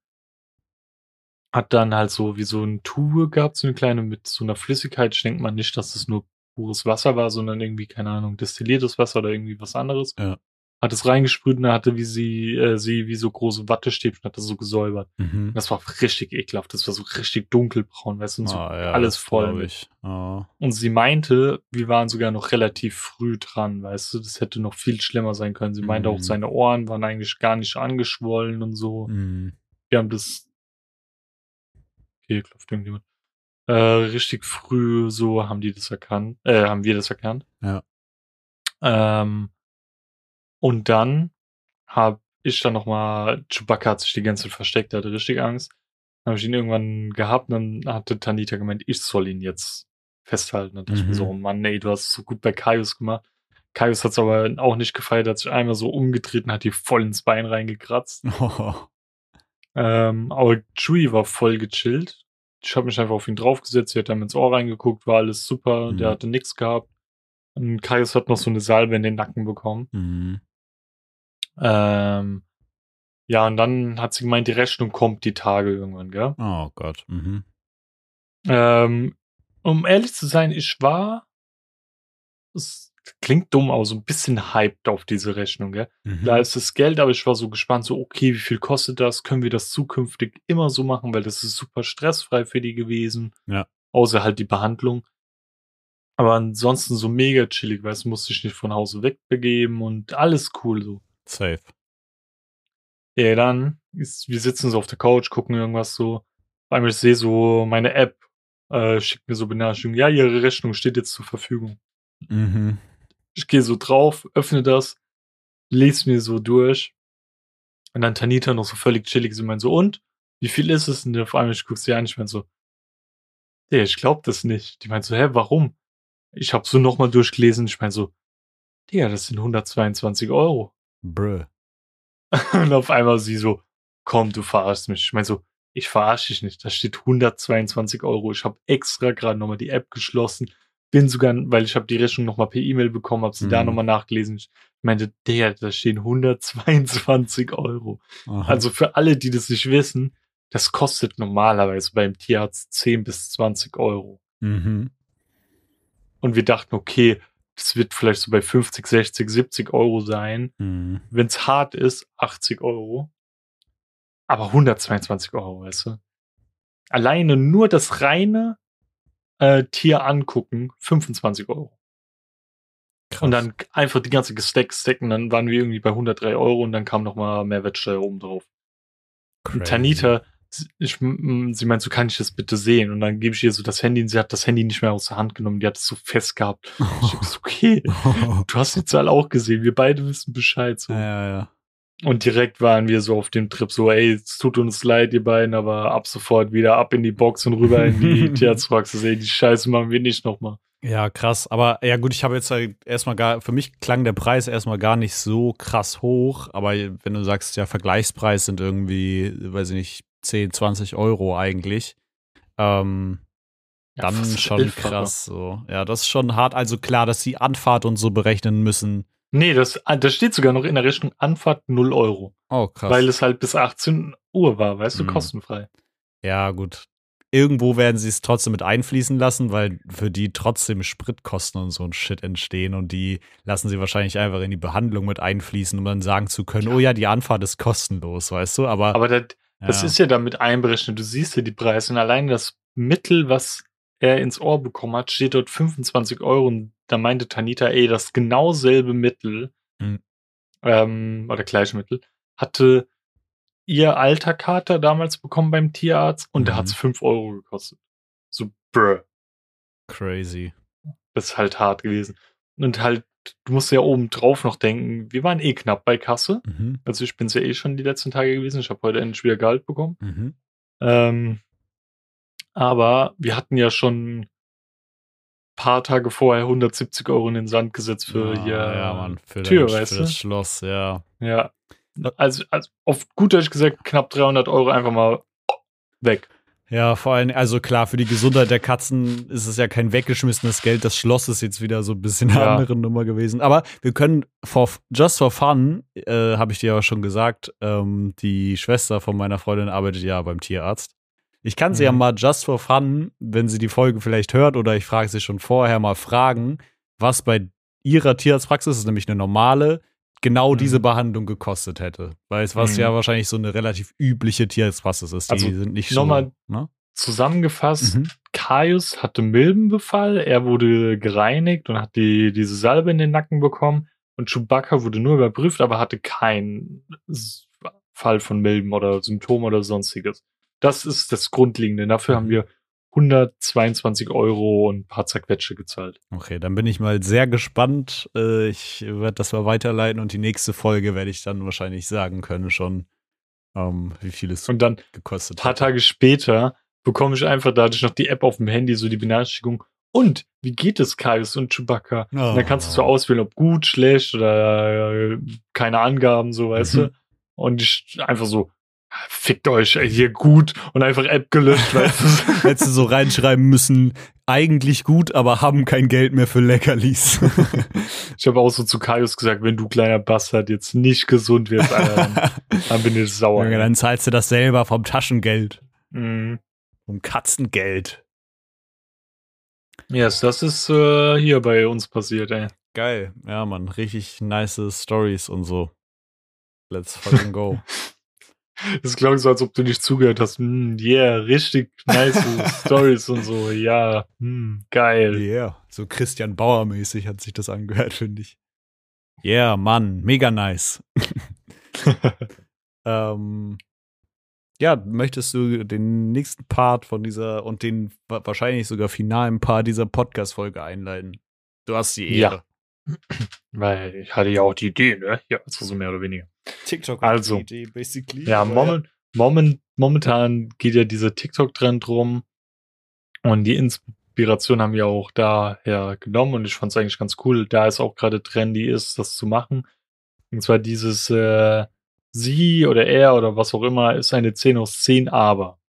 [SPEAKER 2] Hat dann halt so wie so ein Tube gehabt, so eine kleine mit so einer Flüssigkeit. Ich denke mal nicht, dass das nur pures Wasser war, sondern irgendwie, keine Ahnung, destilliertes Wasser oder irgendwie was anderes.
[SPEAKER 1] Ja.
[SPEAKER 2] Hat es reingesprüht und dann hatte wie sie, äh, sie wie so große Wattestäbchen, hat das so gesäubert.
[SPEAKER 1] Mhm.
[SPEAKER 2] Das war richtig ekelhaft. Das war so richtig dunkelbraun, weißt du, und so
[SPEAKER 1] Ah, ja,
[SPEAKER 2] alles voll.
[SPEAKER 1] Ah.
[SPEAKER 2] Und sie meinte, wir waren sogar noch relativ früh dran, weißt du, das hätte noch viel schlimmer sein können. Sie meinte auch,
[SPEAKER 1] Mhm.
[SPEAKER 2] seine Ohren waren eigentlich gar nicht angeschwollen und so.
[SPEAKER 1] Mhm.
[SPEAKER 2] Wir haben das. Okay, klopft irgendjemand. Äh, richtig früh so haben die das erkannt, äh, haben wir das erkannt.
[SPEAKER 1] Ja.
[SPEAKER 2] Ähm, und dann hab ich dann nochmal, Chewbacca hat sich die ganze Zeit versteckt, hatte richtig Angst. Dann habe ich ihn irgendwann gehabt und dann hatte Tanita gemeint, ich soll ihn jetzt festhalten. Und dachte ich mir
[SPEAKER 1] Mhm.
[SPEAKER 2] so, oh Mann, ey, du hast es so gut bei Kaius gemacht. Kaius hat es aber auch nicht gefeiert, hat sich einmal so umgetreten, hat die voll ins Bein reingekratzt.
[SPEAKER 1] Oh.
[SPEAKER 2] Ähm, aber Chewie war voll gechillt. Ich habe mich einfach auf ihn draufgesetzt, sie hat dann ins Ohr reingeguckt, war alles super,
[SPEAKER 1] Mhm.
[SPEAKER 2] der hatte nichts gehabt. Und Kaius hat noch so eine Salbe in den Nacken bekommen.
[SPEAKER 1] Mhm.
[SPEAKER 2] Ähm, ja, und dann hat sie gemeint, die Rechnung kommt die Tage irgendwann, gell?
[SPEAKER 1] Oh Gott. Mhm.
[SPEAKER 2] Ähm, um ehrlich zu sein, ich war, es klingt dumm, aber so ein bisschen hyped auf diese Rechnung, gell?
[SPEAKER 1] Mhm.
[SPEAKER 2] Da ist das Geld, aber ich war so gespannt, so, okay, wie viel kostet das? Können wir das zukünftig immer so machen? Weil das ist super stressfrei für die gewesen.
[SPEAKER 1] Ja.
[SPEAKER 2] Außer halt die Behandlung. Aber ansonsten so mega chillig, weißt du, musste ich nicht von Hause wegbegeben und alles cool so.
[SPEAKER 1] Safe.
[SPEAKER 2] Ja, dann ist, wir sitzen so auf der Couch, gucken irgendwas so. Auf einmal ich sehe so meine App, äh, schickt mir so Benachrichtigungen, ja, ihre Rechnung steht jetzt zur Verfügung.
[SPEAKER 1] Mhm.
[SPEAKER 2] Ich gehe so drauf, öffne das, lese mir so durch. Und dann Tanita noch so völlig chillig, sie meint so, und? Wie viel ist es? Und auf einmal ich guck sie an, ich mein so, nee, ich glaub das nicht. Die meint so, hä, warum? Ich hab so nochmal durchgelesen, ich mein so, Digga, das sind 122 Euro.
[SPEAKER 1] Bruh.
[SPEAKER 2] Und auf einmal sie so, komm, du verarschst mich. Ich mein so, ich verarsche dich nicht. Da steht 122 Euro. Ich habe extra gerade nochmal die App geschlossen. Bin sogar, weil ich habe die Rechnung nochmal per E-Mail bekommen, habe sie da
[SPEAKER 1] Mhm.
[SPEAKER 2] nochmal nachgelesen. Ich meinte, der, da stehen 122 Euro.
[SPEAKER 1] Aha.
[SPEAKER 2] Also für alle, die das nicht wissen, das kostet normalerweise beim Tierarzt 10 bis 20 Euro.
[SPEAKER 1] Mhm.
[SPEAKER 2] Und wir dachten, okay, das wird vielleicht so bei 50, 60, 70 Euro sein.
[SPEAKER 1] Mhm.
[SPEAKER 2] wenn es hart ist, 80 Euro. Aber 122 Euro, weißt du? Alleine nur das reine äh, Tier angucken, 25 Euro.
[SPEAKER 1] Krass.
[SPEAKER 2] Und dann einfach die ganze Gestack stacken, dann waren wir irgendwie bei 103 Euro und dann kam nochmal Mehrwertsteuer oben drauf. Tanita, ich, sie meint, so kann ich das bitte sehen. Und dann gebe ich ihr so das Handy und sie hat das Handy nicht mehr aus der Hand genommen, die hat es so fest gehabt. Ich hab so, okay, du hast die Zahl auch gesehen, wir beide wissen Bescheid. So.
[SPEAKER 1] ja, ja, ja.
[SPEAKER 2] Und direkt waren wir so auf dem Trip so, ey, es tut uns leid, ihr beiden, aber ab sofort wieder ab in die Box und rüber in die Tierarztpraxis. Ey, die Scheiße machen wir nicht nochmal.
[SPEAKER 1] Ja, krass. Aber ja, gut, ich habe jetzt halt erstmal gar, für mich klang der Preis erstmal gar nicht so krass hoch. Aber wenn du sagst, ja, Vergleichspreis sind irgendwie, weiß ich nicht, 10, 20 Euro eigentlich. Ähm,
[SPEAKER 2] Ja,
[SPEAKER 1] dann schon
[SPEAKER 2] elffache.
[SPEAKER 1] krass so. Ja, das ist schon hart. Also klar, dass sie Anfahrt und so berechnen müssen.
[SPEAKER 2] Nee, das, ah, das steht sogar noch in der Rechnung Anfahrt 0 Euro.
[SPEAKER 1] Oh, krass.
[SPEAKER 2] Weil es halt bis 18 Uhr war, weißt du,
[SPEAKER 1] Mhm.
[SPEAKER 2] kostenfrei.
[SPEAKER 1] ja, gut. Irgendwo werden sie es trotzdem mit einfließen lassen, weil für die trotzdem Spritkosten und so ein Shit entstehen und die lassen sie wahrscheinlich einfach in die Behandlung mit einfließen, um dann sagen zu können, oh ja, die Anfahrt ist kostenlos, weißt du? Aber,
[SPEAKER 2] Aber das, das ist ja damit einberechnet. Du siehst ja die Preise und allein das Mittel, was er ins Ohr bekommen hat, steht dort 25 Euro. Und da meinte Tanita, ey, das genau selbe Mittel,
[SPEAKER 1] Mhm.
[SPEAKER 2] ähm, oder gleiche Mittel, hatte ihr alter Kater damals bekommen beim Tierarzt und da
[SPEAKER 1] Mhm.
[SPEAKER 2] hat es 5 Euro gekostet. So, bruh.
[SPEAKER 1] crazy.
[SPEAKER 2] Das ist halt hart gewesen. Und halt, du musst ja oben drauf noch denken, wir waren eh knapp bei Kasse.
[SPEAKER 1] Mhm.
[SPEAKER 2] Also ich bin's ja eh schon die letzten Tage gewesen. Ich habe heute endlich wieder Gehalt bekommen.
[SPEAKER 1] Mhm.
[SPEAKER 2] Ähm, aber wir hatten ja schon ein paar Tage vorher 170 Euro in den Sand gesetzt für
[SPEAKER 1] Ah,
[SPEAKER 2] hier.
[SPEAKER 1] ja, Mann, für,
[SPEAKER 2] Tür,
[SPEAKER 1] das,
[SPEAKER 2] weißt
[SPEAKER 1] für
[SPEAKER 2] du?
[SPEAKER 1] das Schloss, ja.
[SPEAKER 2] Ja. Also, also auf gut Deutsch gesagt, knapp 300 Euro einfach mal weg.
[SPEAKER 1] Ja, vor allem, also klar, für die Gesundheit der Katzen ist es ja kein weggeschmissenes Geld. Das Schloss ist jetzt wieder so ein bisschen eine
[SPEAKER 2] Ja.
[SPEAKER 1] andere Nummer gewesen. Aber wir können, for, just for fun, äh, habe ich dir ja schon gesagt, ähm, die Schwester von meiner Freundin arbeitet ja beim Tierarzt. Ich kann sie ja
[SPEAKER 2] Mhm.
[SPEAKER 1] mal just for fun, wenn sie die Folge vielleicht hört oder ich frage sie schon vorher mal fragen, was bei ihrer Tierarztpraxis, ist nämlich eine normale, genau
[SPEAKER 2] Mhm.
[SPEAKER 1] diese Behandlung gekostet hätte. Weil es was
[SPEAKER 2] Mhm.
[SPEAKER 1] ja wahrscheinlich so eine relativ übliche Tierarztpraxis ist. Die
[SPEAKER 2] Also,
[SPEAKER 1] sind nicht so.
[SPEAKER 2] nochmal-
[SPEAKER 1] Ne?
[SPEAKER 2] Zusammengefasst,
[SPEAKER 1] Mhm.
[SPEAKER 2] Kaius hatte Milbenbefall, er wurde gereinigt und hat die, diese Salbe in den Nacken bekommen. Und Chewbacca wurde nur überprüft, aber hatte keinen Fall von Milben oder Symptom oder sonstiges. Das ist das Grundlegende. Dafür haben wir 122 Euro und ein paar Zerquetsche gezahlt.
[SPEAKER 1] Okay, dann bin ich mal sehr gespannt. Äh, ich werde das mal weiterleiten und die nächste Folge werde ich dann wahrscheinlich sagen können schon, ähm, wie viel es
[SPEAKER 2] Und dann
[SPEAKER 1] gekostet
[SPEAKER 2] ein paar
[SPEAKER 1] hat.
[SPEAKER 2] Tage später bekomme ich einfach dadurch noch die App auf dem Handy, so die Benachrichtigung. Und wie geht es Kaius und Chewbacca?
[SPEAKER 1] Oh.
[SPEAKER 2] Und dann kannst du so auswählen, ob gut, schlecht oder äh, keine Angaben, so weißt
[SPEAKER 1] Mhm.
[SPEAKER 2] du. Und ich einfach so, fickt euch, hier gut und einfach App gelöscht, weißt du.
[SPEAKER 1] Hättest du so reinschreiben müssen, eigentlich gut, aber haben kein Geld mehr für Leckerlis.
[SPEAKER 2] Ich habe auch so zu Kaius gesagt, wenn du kleiner Bastard jetzt nicht gesund wirst, Alter, dann, bin ich sauer.
[SPEAKER 1] Junge, dann zahlst du das selber vom Taschengeld,
[SPEAKER 2] Mhm.
[SPEAKER 1] vom Katzengeld.
[SPEAKER 2] Yes, das ist äh, hier bei uns passiert, ey.
[SPEAKER 1] Geil. Ja, Mann, richtig nice Stories und so. Let's fucking go.
[SPEAKER 2] Das klang so, als ob du nicht zugehört hast. Mm, yeah, richtig nice Stories und so. Ja, mm, geil.
[SPEAKER 1] Yeah, so Christian Bauer-mäßig hat sich das angehört, finde ich. Yeah, Mann, mega nice. ähm, ja, möchtest du den nächsten Part von dieser und den wa- wahrscheinlich sogar finalen Part dieser Podcast-Folge einleiten? Du hast die
[SPEAKER 2] Ja.
[SPEAKER 1] Ehre.
[SPEAKER 2] Weil ich hatte ja auch die Idee, ne? Ja, also so mehr oder weniger.
[SPEAKER 1] TikTok
[SPEAKER 2] Also.
[SPEAKER 1] Idee, basically.
[SPEAKER 2] Ja, moment, moment, momentan geht ja dieser TikTok-Trend rum. Und die Inspiration haben wir auch daher genommen und ich fand es eigentlich ganz cool, da es auch gerade trendy ist, das zu machen. Und zwar dieses äh, sie oder er oder was auch immer ist eine 10 aus 10 aber.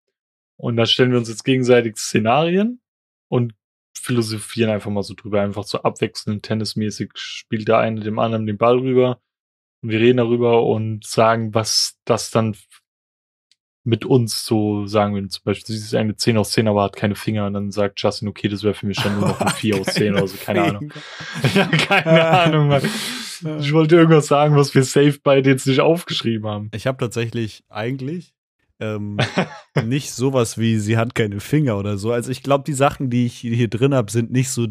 [SPEAKER 2] Und da stellen wir uns jetzt gegenseitig Szenarien und philosophieren einfach mal so drüber, einfach so abwechselnd tennismäßig spielt der eine dem anderen den Ball rüber und wir reden darüber und sagen, was das dann mit uns so sagen würden. Zum Beispiel, sie ist eine 10 aus 10, aber hat keine Finger. Und dann sagt Justin, okay, das wäre für mich dann nur noch ein 4 aus 10 oder so, keine Ahnung. Ja, keine Ahnung, Mann. Ich wollte irgendwas sagen, was wir safe beide jetzt nicht aufgeschrieben haben.
[SPEAKER 1] Ich habe tatsächlich eigentlich ähm, nicht sowas wie sie hat keine Finger oder so. Also ich glaube, die Sachen, die ich hier drin habe, sind nicht so,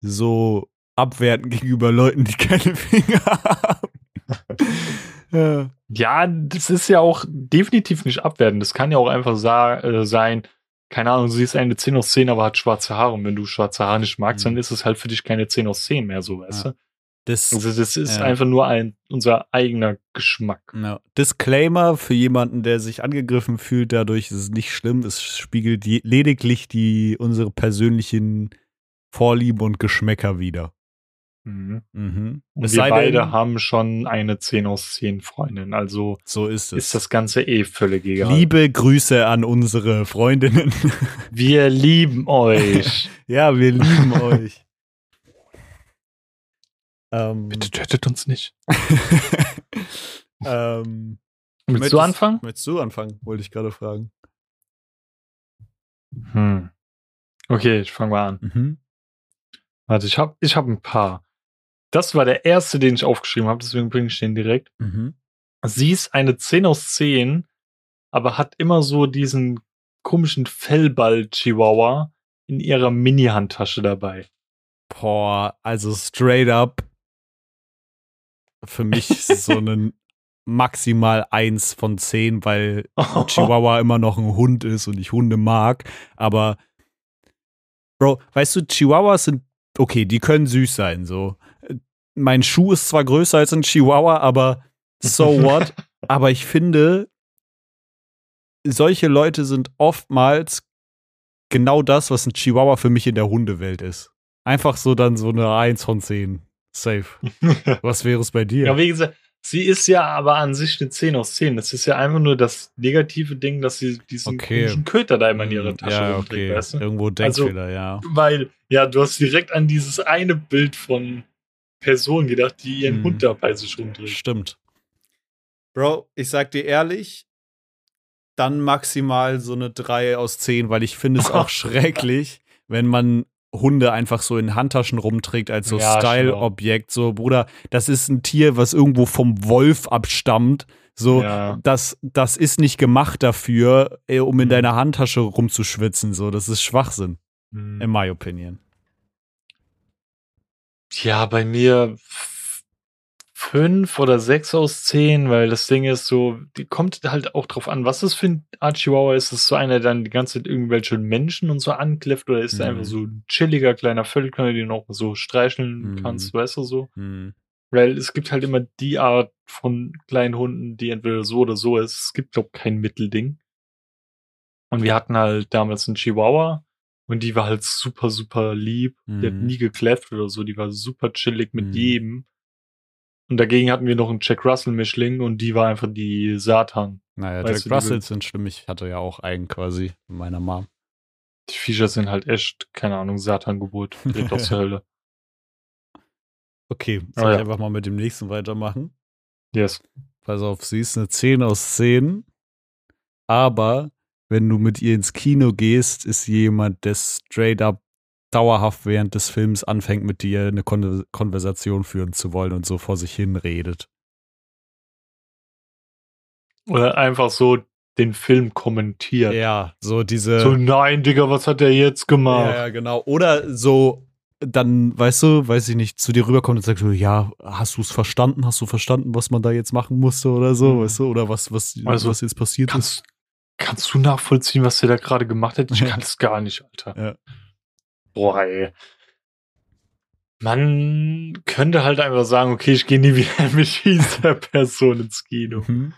[SPEAKER 1] so abwertend gegenüber Leuten, die keine Finger haben. ja.
[SPEAKER 2] Ja, das ist ja auch definitiv nicht abwertend. Das kann ja auch einfach sa äh, sein, keine Ahnung, sie ist eine 10 aus 10, aber hat schwarze Haare. Und wenn du schwarze Haare nicht magst,
[SPEAKER 1] Mhm.
[SPEAKER 2] dann ist es halt für dich keine 10 aus 10 mehr, so, weißt
[SPEAKER 1] Ja.
[SPEAKER 2] du?
[SPEAKER 1] Das,
[SPEAKER 2] Also das ist
[SPEAKER 1] Ja.
[SPEAKER 2] einfach nur ein, unser eigener Geschmack.
[SPEAKER 1] ja. Disclaimer für jemanden, der sich angegriffen fühlt, dadurch ist es nicht schlimm. Es spiegelt lediglich die unsere persönlichen Vorlieben und Geschmäcker wider.
[SPEAKER 2] Mhm.
[SPEAKER 1] Mhm.
[SPEAKER 2] Und wir beide
[SPEAKER 1] denn-
[SPEAKER 2] haben schon eine 10 aus 10 Freundin. Also
[SPEAKER 1] So ist es.
[SPEAKER 2] ist das Ganze eh völlig egal.
[SPEAKER 1] Liebe Grüße an unsere Freundinnen.
[SPEAKER 2] Wir lieben euch.
[SPEAKER 1] ja, wir lieben euch. Ähm,
[SPEAKER 2] Bitte tötet uns nicht.
[SPEAKER 1] ähm,
[SPEAKER 2] Willst
[SPEAKER 1] Möchtest-
[SPEAKER 2] du anfangen?
[SPEAKER 1] möchtest du anfangen? Wollte ich gerade fragen.
[SPEAKER 2] Hm. Okay, ich fange mal an.
[SPEAKER 1] Mhm.
[SPEAKER 2] Warte, ich habe ich hab ein paar. Das war der erste, den ich aufgeschrieben habe, deswegen bringe ich den direkt.
[SPEAKER 1] Mhm.
[SPEAKER 2] Sie ist eine 10 aus 10, aber hat immer so diesen komischen Fellball-Chihuahua in ihrer Mini-Handtasche dabei.
[SPEAKER 1] Boah, also straight up für mich so ein maximal eins von zehn, weil Chihuahua immer noch ein Hund ist und ich Hunde mag. Aber, Bro, weißt du, Chihuahuas sind, okay, die können süß sein, so. Mein Schuh ist zwar größer als ein Chihuahua, aber so what? aber ich finde, solche Leute sind oftmals genau das, was ein Chihuahua für mich in der Hundewelt ist. Einfach so dann so eine Eins von zehn. Safe. Was wäre es bei dir?
[SPEAKER 2] Ja, wie gesagt, sie ist ja aber an sich eine 10 aus 10. Das ist ja einfach nur das negative Ding, dass sie diesen
[SPEAKER 1] Okay.
[SPEAKER 2] komischen Köter da immer in ihrer Tasche
[SPEAKER 1] ja,
[SPEAKER 2] rumträgt,
[SPEAKER 1] okay.
[SPEAKER 2] weißt du?
[SPEAKER 1] Irgendwo Denkfehler, ja.
[SPEAKER 2] Weil, ja, du hast direkt an dieses eine Bild von Person gedacht, die ihren
[SPEAKER 1] Mhm.
[SPEAKER 2] Hund da bei sich rumträgt.
[SPEAKER 1] Stimmt. Bro, ich sag dir ehrlich, dann maximal so eine 3 aus 10, weil ich finde es auch schrecklich, wenn man Hunde einfach so in Handtaschen rumträgt als so
[SPEAKER 2] Ja,
[SPEAKER 1] Style-Objekt. So, Bruder, das ist ein Tier, was irgendwo vom Wolf abstammt. So,
[SPEAKER 2] Ja.
[SPEAKER 1] das, das ist nicht gemacht dafür, äh, um in
[SPEAKER 2] Mhm.
[SPEAKER 1] deiner Handtasche rumzuschwitzen. So, das ist Schwachsinn,
[SPEAKER 2] Hm.
[SPEAKER 1] in my opinion.
[SPEAKER 2] Ja, bei mir fünf oder sechs aus zehn, weil das Ding ist so, die kommt halt auch drauf an, was es für ein Art Chihuahua ist. Ist es so einer, der dann die ganze Zeit irgendwelche Menschen und so ankläfft oder ist
[SPEAKER 1] Mhm.
[SPEAKER 2] einfach so ein chilliger kleiner Völker, den du auch so streicheln
[SPEAKER 1] Mhm.
[SPEAKER 2] kannst, weißt du so?
[SPEAKER 1] Hm.
[SPEAKER 2] Weil es gibt halt immer die Art von kleinen Hunden, die entweder so oder so ist. Es gibt, glaube kein Mittelding. Und wir hatten halt damals einen Chihuahua und die war halt super, super lieb. Die hat
[SPEAKER 1] Mhm.
[SPEAKER 2] nie gekläfft oder so. Die war super chillig mit
[SPEAKER 1] Mhm.
[SPEAKER 2] jedem. Und dagegen hatten wir noch einen Jack Russell Mischling und die war einfach die Satan.
[SPEAKER 1] Naja,
[SPEAKER 2] Weißt
[SPEAKER 1] Jack Russells sind schlimm. Ich hatte ja auch einen quasi mit meiner Mom.
[SPEAKER 2] Die Viecher sind halt echt, keine Ahnung, Satan-Geburt. Direkt aus der Hölle.
[SPEAKER 1] Okay,
[SPEAKER 2] Oh
[SPEAKER 1] soll ich
[SPEAKER 2] ja.
[SPEAKER 1] einfach mal mit dem nächsten weitermachen?
[SPEAKER 2] Yes.
[SPEAKER 1] Pass auf, sie ist eine 10 aus 10. Aber wenn du mit ihr ins Kino gehst, ist jemand, der straight up dauerhaft während des Films anfängt, mit dir eine Kon Konversation führen zu wollen und so vor sich hin redet.
[SPEAKER 2] Oder einfach so den Film kommentiert.
[SPEAKER 1] Ja, so diese.
[SPEAKER 2] So, nein, Digga, was hat der jetzt gemacht?
[SPEAKER 1] ja, genau. Oder so dann, weißt du, weiß ich nicht, zu dir rüberkommt und sagt so, ja, hast du es verstanden? Hast du verstanden, was man da jetzt machen musste oder so,
[SPEAKER 2] Mhm.
[SPEAKER 1] weißt du? Oder was, was,
[SPEAKER 2] Also,
[SPEAKER 1] was jetzt passiert ist?
[SPEAKER 2] Kannst, du nachvollziehen, was der da gerade gemacht hat? Ich kann das gar nicht, Alter.
[SPEAKER 1] Ja.
[SPEAKER 2] Boah, ey. Man könnte halt einfach sagen, okay, ich gehe nie wieder mit dieser Person ins Kino.
[SPEAKER 1] Mhm.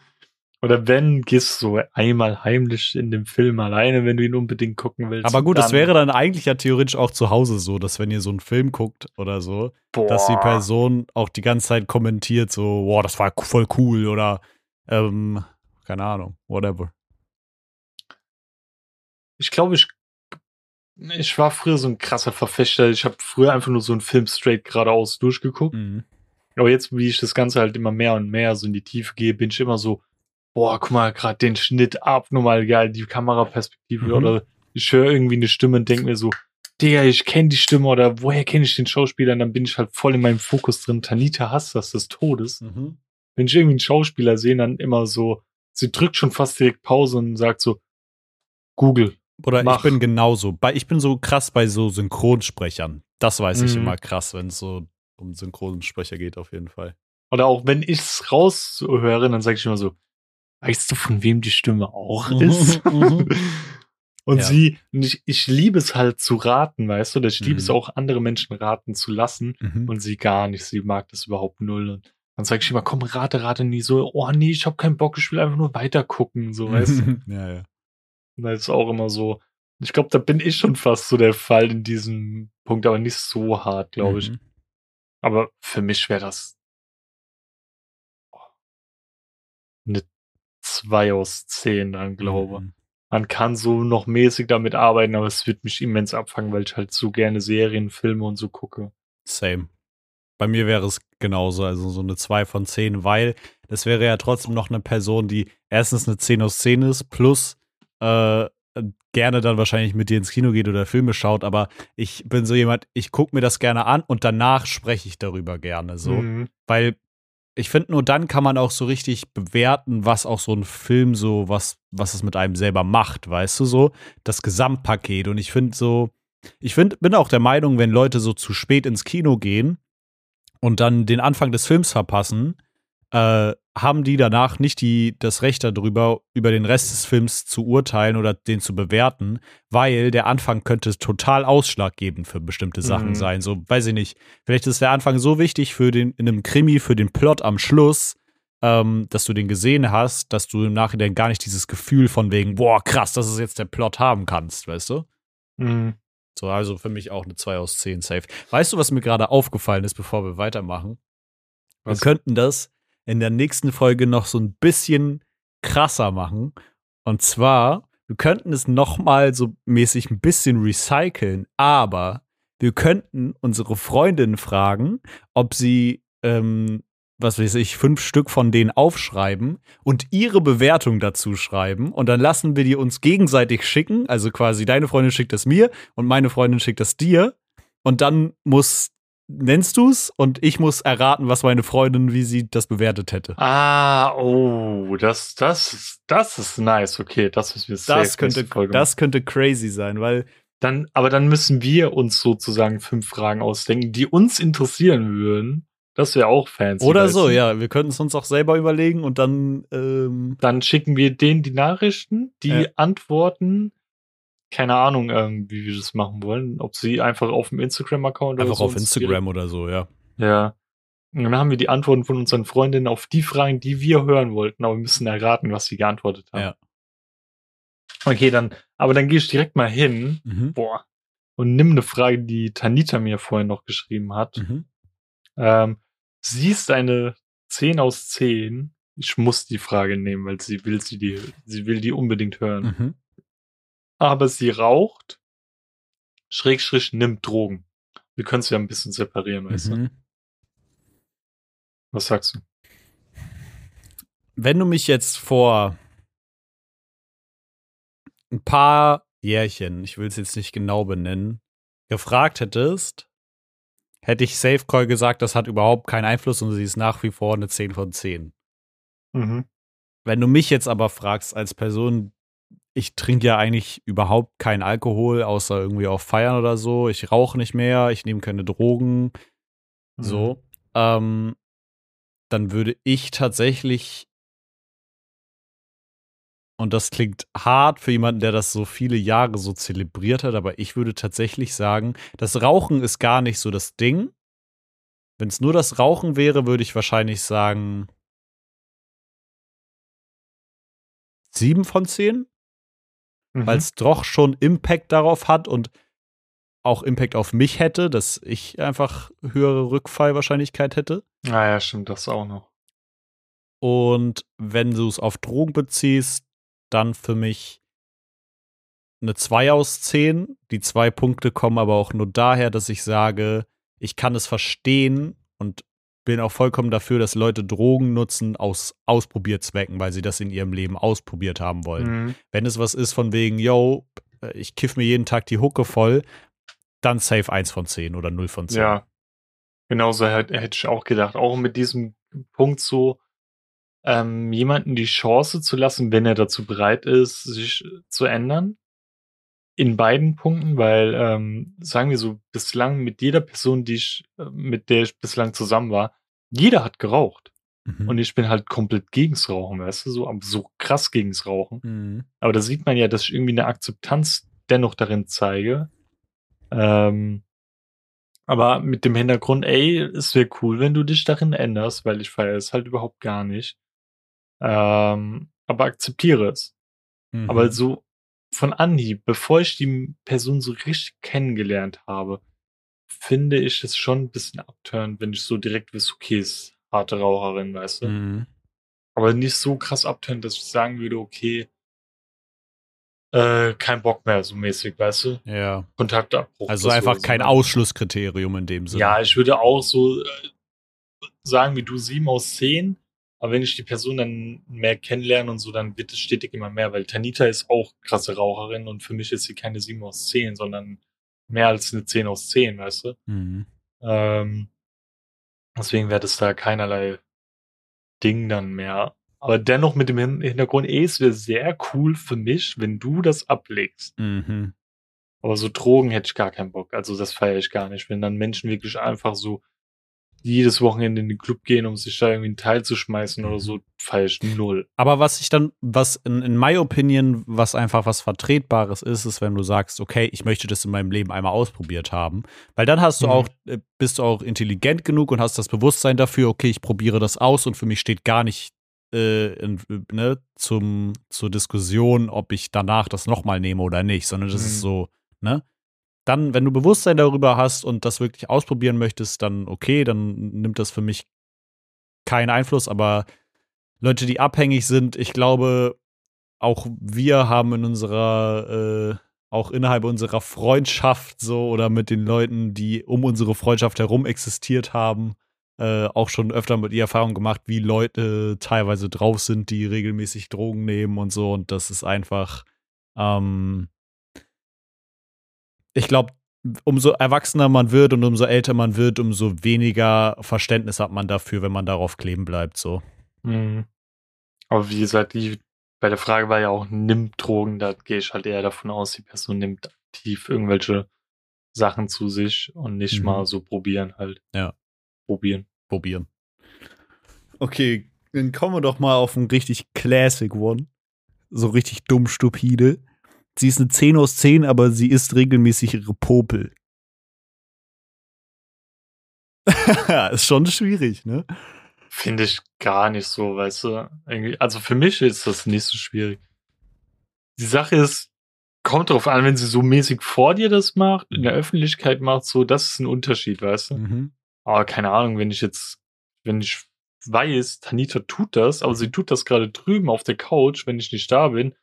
[SPEAKER 2] Oder wenn, gehst du so einmal heimlich in den Film alleine, wenn du ihn unbedingt gucken willst.
[SPEAKER 1] Aber gut, das wäre dann eigentlich ja theoretisch auch zu Hause so, dass wenn ihr so einen Film guckt oder so,
[SPEAKER 2] boah,
[SPEAKER 1] dass die Person auch die ganze Zeit kommentiert, so, wow, das war voll cool oder ähm, keine Ahnung, whatever.
[SPEAKER 2] Ich glaube, ich, ich war früher so ein krasser Verfechter. Ich habe früher einfach nur so einen Film straight geradeaus durchgeguckt.
[SPEAKER 1] Mhm.
[SPEAKER 2] Aber jetzt, wie ich das Ganze halt immer mehr und mehr so in die Tiefe gehe, bin ich immer so, boah, guck mal, gerade den Schnitt abnormal geil, die Kameraperspektive
[SPEAKER 1] Mhm.
[SPEAKER 2] oder ich höre irgendwie eine Stimme und denke mir so, Digga, ich kenne die Stimme oder woher kenne ich den Schauspieler? Und dann bin ich halt voll in meinem Fokus drin. Tanita hasst das des Todes.
[SPEAKER 1] Mhm.
[SPEAKER 2] Wenn ich irgendwie einen Schauspieler sehe, dann immer so, sie drückt schon fast direkt Pause und sagt so, Google.
[SPEAKER 1] Oder
[SPEAKER 2] Mach.
[SPEAKER 1] ich bin genauso. Bei, ich bin so krass bei so Synchronsprechern. Das weiß ich
[SPEAKER 2] Mhm.
[SPEAKER 1] immer krass, wenn es so um Synchronsprecher geht, auf jeden Fall.
[SPEAKER 2] Oder auch wenn ich es raushöre, dann sage ich immer so, weißt du, von wem die Stimme auch
[SPEAKER 1] Mhm,
[SPEAKER 2] ist?
[SPEAKER 1] mhm.
[SPEAKER 2] Und
[SPEAKER 1] Ja.
[SPEAKER 2] sie, ich, ich liebe es halt zu raten, weißt du, oder ich liebe es
[SPEAKER 1] Mhm.
[SPEAKER 2] auch, andere Menschen raten zu lassen
[SPEAKER 1] Mhm.
[SPEAKER 2] und sie gar nicht. Sie mag das überhaupt null. Und dann sage ich immer, komm, rate, rate nie so, oh nee, ich habe keinen Bock, ich will einfach nur weiter gucken, so, weißt du.
[SPEAKER 1] ja, ja.
[SPEAKER 2] Das ist auch immer so. Ich glaube, da bin ich schon fast so der Fall in diesem Punkt, aber nicht so hart, glaube ich.
[SPEAKER 1] Mhm.
[SPEAKER 2] Aber für mich wäre das eine 2 aus 10 dann, glaube.
[SPEAKER 1] Mhm.
[SPEAKER 2] Man kann so noch mäßig damit arbeiten, aber es wird mich immens abfangen, weil ich halt so gerne Serien, Filme und so gucke.
[SPEAKER 1] Same. Bei mir wäre es genauso, also so eine 2 von 10, weil das wäre ja trotzdem noch eine Person, die erstens eine 10 aus 10 ist, plus äh, gerne dann wahrscheinlich mit dir ins Kino geht oder Filme schaut, aber ich bin so jemand, ich gucke mir das gerne an und danach spreche ich darüber gerne so.
[SPEAKER 2] Mhm.
[SPEAKER 1] Weil ich finde, nur dann kann man auch so richtig bewerten, was auch so ein Film so, was, was es mit einem selber macht, weißt du, so das Gesamtpaket. Und ich finde so, ich find, bin auch der Meinung, wenn Leute so zu spät ins Kino gehen und dann den Anfang des Films verpassen, äh, haben die danach nicht die, das Recht darüber, über den Rest des Films zu urteilen oder den zu bewerten, weil der Anfang könnte total ausschlaggebend für bestimmte Sachen
[SPEAKER 2] Mhm.
[SPEAKER 1] sein. So, weiß ich nicht. Vielleicht ist der Anfang so wichtig für den, in einem Krimi, für den Plot am Schluss, ähm, dass du den gesehen hast, dass du im Nachhinein gar nicht dieses Gefühl von wegen, boah, krass, das ist jetzt der Plot haben kannst, weißt du?
[SPEAKER 2] Mhm.
[SPEAKER 1] So, also für mich auch eine 2 aus 10 safe. Weißt du, was mir gerade aufgefallen ist, bevor wir weitermachen?
[SPEAKER 2] Was?
[SPEAKER 1] Wir könnten das in der nächsten Folge noch so ein bisschen krasser machen. Und zwar, wir könnten es noch mal so mäßig ein bisschen recyceln, aber wir könnten unsere Freundinnen fragen, ob sie, ähm, was weiß ich, fünf Stück von denen aufschreiben und ihre Bewertung dazu schreiben. Und dann lassen wir die uns gegenseitig schicken. Also quasi deine Freundin schickt das mir und meine Freundin schickt das dir. Und dann muss, nennst du's und ich muss erraten, was meine Freundin, wie sie das bewertet hätte.
[SPEAKER 2] Ah, oh, das, das, ist- das ist nice. Okay, das müssen wir
[SPEAKER 1] Das könnte, das könnte crazy sein, weil
[SPEAKER 2] Dann, aber dann müssen wir uns sozusagen fünf Fragen ausdenken, die uns interessieren würden. Das wäre auch fancy.
[SPEAKER 1] oder so,
[SPEAKER 2] du?
[SPEAKER 1] ja, wir könnten es uns auch selber überlegen und dann ähm,
[SPEAKER 2] Dann schicken wir denen die Nachrichten, die
[SPEAKER 1] Ja.
[SPEAKER 2] antworten. Keine Ahnung, ähm, wie wir das machen wollen. Ob sie einfach auf dem Instagram-Account oder
[SPEAKER 1] einfach
[SPEAKER 2] so
[SPEAKER 1] auf Instagram oder so, ja.
[SPEAKER 2] Ja. Und dann haben wir die Antworten von unseren Freundinnen auf die Fragen, die wir hören wollten, aber wir müssen erraten, was sie geantwortet haben.
[SPEAKER 1] Ja.
[SPEAKER 2] Okay, dann, aber dann gehe ich direkt mal hin,
[SPEAKER 1] Mhm.
[SPEAKER 2] boah, und nimm eine Frage, die Tanita mir vorhin noch geschrieben hat.
[SPEAKER 1] Mhm.
[SPEAKER 2] Ähm, sie ist eine 10 aus 10. Ich muss die Frage nehmen, weil sie will sie die, sie will die unbedingt hören.
[SPEAKER 1] Mhm.
[SPEAKER 2] Aber sie raucht, Schrägstrich nimmt Drogen. Wir können es ja ein bisschen separieren, weißt du?
[SPEAKER 1] Mhm.
[SPEAKER 2] Was sagst du?
[SPEAKER 1] Wenn du mich jetzt vor ein paar Jährchen, ich will es jetzt nicht genau benennen, gefragt hättest, hätte ich Safe Call gesagt, das hat überhaupt keinen Einfluss und sie ist nach wie vor eine 10 von 10.
[SPEAKER 2] Mhm.
[SPEAKER 1] Wenn du mich jetzt aber fragst als Person, ich trinke ja eigentlich überhaupt keinen Alkohol, außer irgendwie auf Feiern oder so. Ich rauche nicht mehr, ich nehme keine Drogen,
[SPEAKER 2] Mhm.
[SPEAKER 1] so. Ähm, dann würde ich tatsächlich, und das klingt hart für jemanden, der das so viele Jahre so zelebriert hat, aber ich würde tatsächlich sagen, das Rauchen ist gar nicht so das Ding. Wenn es nur das Rauchen wäre, würde ich wahrscheinlich sagen, sieben von zehn
[SPEAKER 2] Mhm.
[SPEAKER 1] weil es doch schon Impact darauf hat und auch Impact auf mich hätte, dass ich einfach höhere Rückfallwahrscheinlichkeit hätte.
[SPEAKER 2] Ah ja, stimmt, das auch noch.
[SPEAKER 1] Und wenn du es auf Drogen beziehst, dann für mich eine 2 aus 10. Die zwei Punkte kommen aber auch nur daher, dass ich sage, ich kann es verstehen und bin auch vollkommen dafür, dass Leute Drogen nutzen aus Ausprobierzwecken, weil sie das in ihrem Leben ausprobiert haben wollen.
[SPEAKER 2] Mhm.
[SPEAKER 1] Wenn es was ist von wegen, yo, ich kiff mir jeden Tag die Hucke voll, dann safe 1 von 10 oder 0 von 10.
[SPEAKER 2] Ja. Genauso hätte hätte ich auch gedacht. Auch mit diesem Punkt so, ähm, jemanden die Chance zu lassen, wenn er dazu bereit ist, sich zu ändern. In beiden Punkten, weil, ähm, sagen wir so, bislang mit jeder Person, die ich, äh, mit der ich bislang zusammen war, jeder hat geraucht.
[SPEAKER 1] Mhm.
[SPEAKER 2] Und ich bin halt komplett gegens Rauchen, weißt du, so, so krass gegens Rauchen.
[SPEAKER 1] Mhm.
[SPEAKER 2] Aber da sieht man ja, dass ich irgendwie eine Akzeptanz dennoch darin zeige. Ähm, aber mit dem Hintergrund, ey, es wäre cool, wenn du dich darin änderst, weil ich feiere es halt überhaupt gar nicht. Ähm, aber akzeptiere es.
[SPEAKER 1] Mhm.
[SPEAKER 2] Aber so von Anhieb, bevor ich die Person so richtig kennengelernt habe, finde ich es schon ein bisschen abturnt, wenn ich so direkt wisse, okay, ist harte Raucherin, weißt du.
[SPEAKER 1] Mhm.
[SPEAKER 2] Aber nicht so krass abturnt, dass ich sagen würde, okay, äh, kein Bock mehr, so mäßig, weißt du.
[SPEAKER 1] Ja.
[SPEAKER 2] Kontaktabbruch.
[SPEAKER 1] Also einfach
[SPEAKER 2] würde
[SPEAKER 1] kein
[SPEAKER 2] so-
[SPEAKER 1] Ausschlusskriterium in dem Sinne.
[SPEAKER 2] Ja, ich würde auch so äh, sagen wie du, sieben aus zehn. Aber wenn ich die Person dann mehr kennenlerne und so, dann wird es stetig immer mehr, weil Tanita ist auch krasse Raucherin und für mich ist sie keine sieben aus zehn, sondern mehr als eine zehn aus zehn, weißt du?
[SPEAKER 1] Mhm.
[SPEAKER 2] Ähm, deswegen wäre das da keinerlei Ding dann mehr. Aber dennoch mit dem Hin- Hintergrund, eh, es wäre sehr cool für mich, wenn du das ablegst.
[SPEAKER 1] Mhm.
[SPEAKER 2] Aber so Drogen hätte ich gar keinen Bock. Also das feiere ich gar nicht. Wenn dann Menschen wirklich einfach so jedes Wochenende in den Club gehen, um sich da irgendwie einen Teil zu schmeißen oder so, feiere ich null.
[SPEAKER 1] Aber was ich dann, was in, in my opinion, was einfach was Vertretbares ist, ist, wenn du sagst, okay, ich möchte das in meinem Leben einmal ausprobiert haben. Weil dann hast du
[SPEAKER 2] Mhm.
[SPEAKER 1] auch, äh, bist du auch intelligent genug und hast das Bewusstsein dafür, okay, ich probiere das aus und für mich steht gar nicht äh, in, ne, zum, zur Diskussion, ob ich danach das nochmal nehme oder nicht, sondern das
[SPEAKER 2] Mhm.
[SPEAKER 1] ist so, ne? Dann, wenn du Bewusstsein darüber hast und das wirklich ausprobieren möchtest, dann okay, dann nimmt das für mich keinen Einfluss, aber Leute, die abhängig sind, ich glaube, auch wir haben in unserer, äh, auch innerhalb unserer Freundschaft so oder mit den Leuten, die um unsere Freundschaft herum existiert haben, äh, auch schon öfter mit die Erfahrung gemacht, wie Leute teilweise drauf sind, die regelmäßig Drogen nehmen und so. Und das ist einfach, ähm, ich glaube, umso erwachsener man wird und umso älter man wird, umso weniger Verständnis hat man dafür, wenn man darauf kleben bleibt. So.
[SPEAKER 2] Mhm. Aber wie gesagt, die, bei der Frage war ja auch, nimmt Drogen, da gehe ich halt eher davon aus, die Person nimmt aktiv irgendwelche Sachen zu sich und nicht
[SPEAKER 1] Mhm.
[SPEAKER 2] mal so probieren halt.
[SPEAKER 1] Ja.
[SPEAKER 2] Probieren.
[SPEAKER 1] probieren. Okay, dann kommen wir doch mal auf einen richtig Classic One. So richtig dumm stupide. Sie ist eine 10 aus 10, aber sie isst regelmäßig ihre Popel. ist schon schwierig, ne?
[SPEAKER 2] Finde ich gar nicht so, weißt du. Also für mich ist das nicht so schwierig. Die Sache ist, kommt drauf an, wenn sie so mäßig vor dir das macht, in der Öffentlichkeit macht, so, das ist ein Unterschied, weißt du.
[SPEAKER 1] Mhm.
[SPEAKER 2] Aber keine Ahnung, wenn ich jetzt, wenn ich weiß, Tanita tut das, aber sie tut das gerade drüben auf der Couch, wenn ich nicht da bin.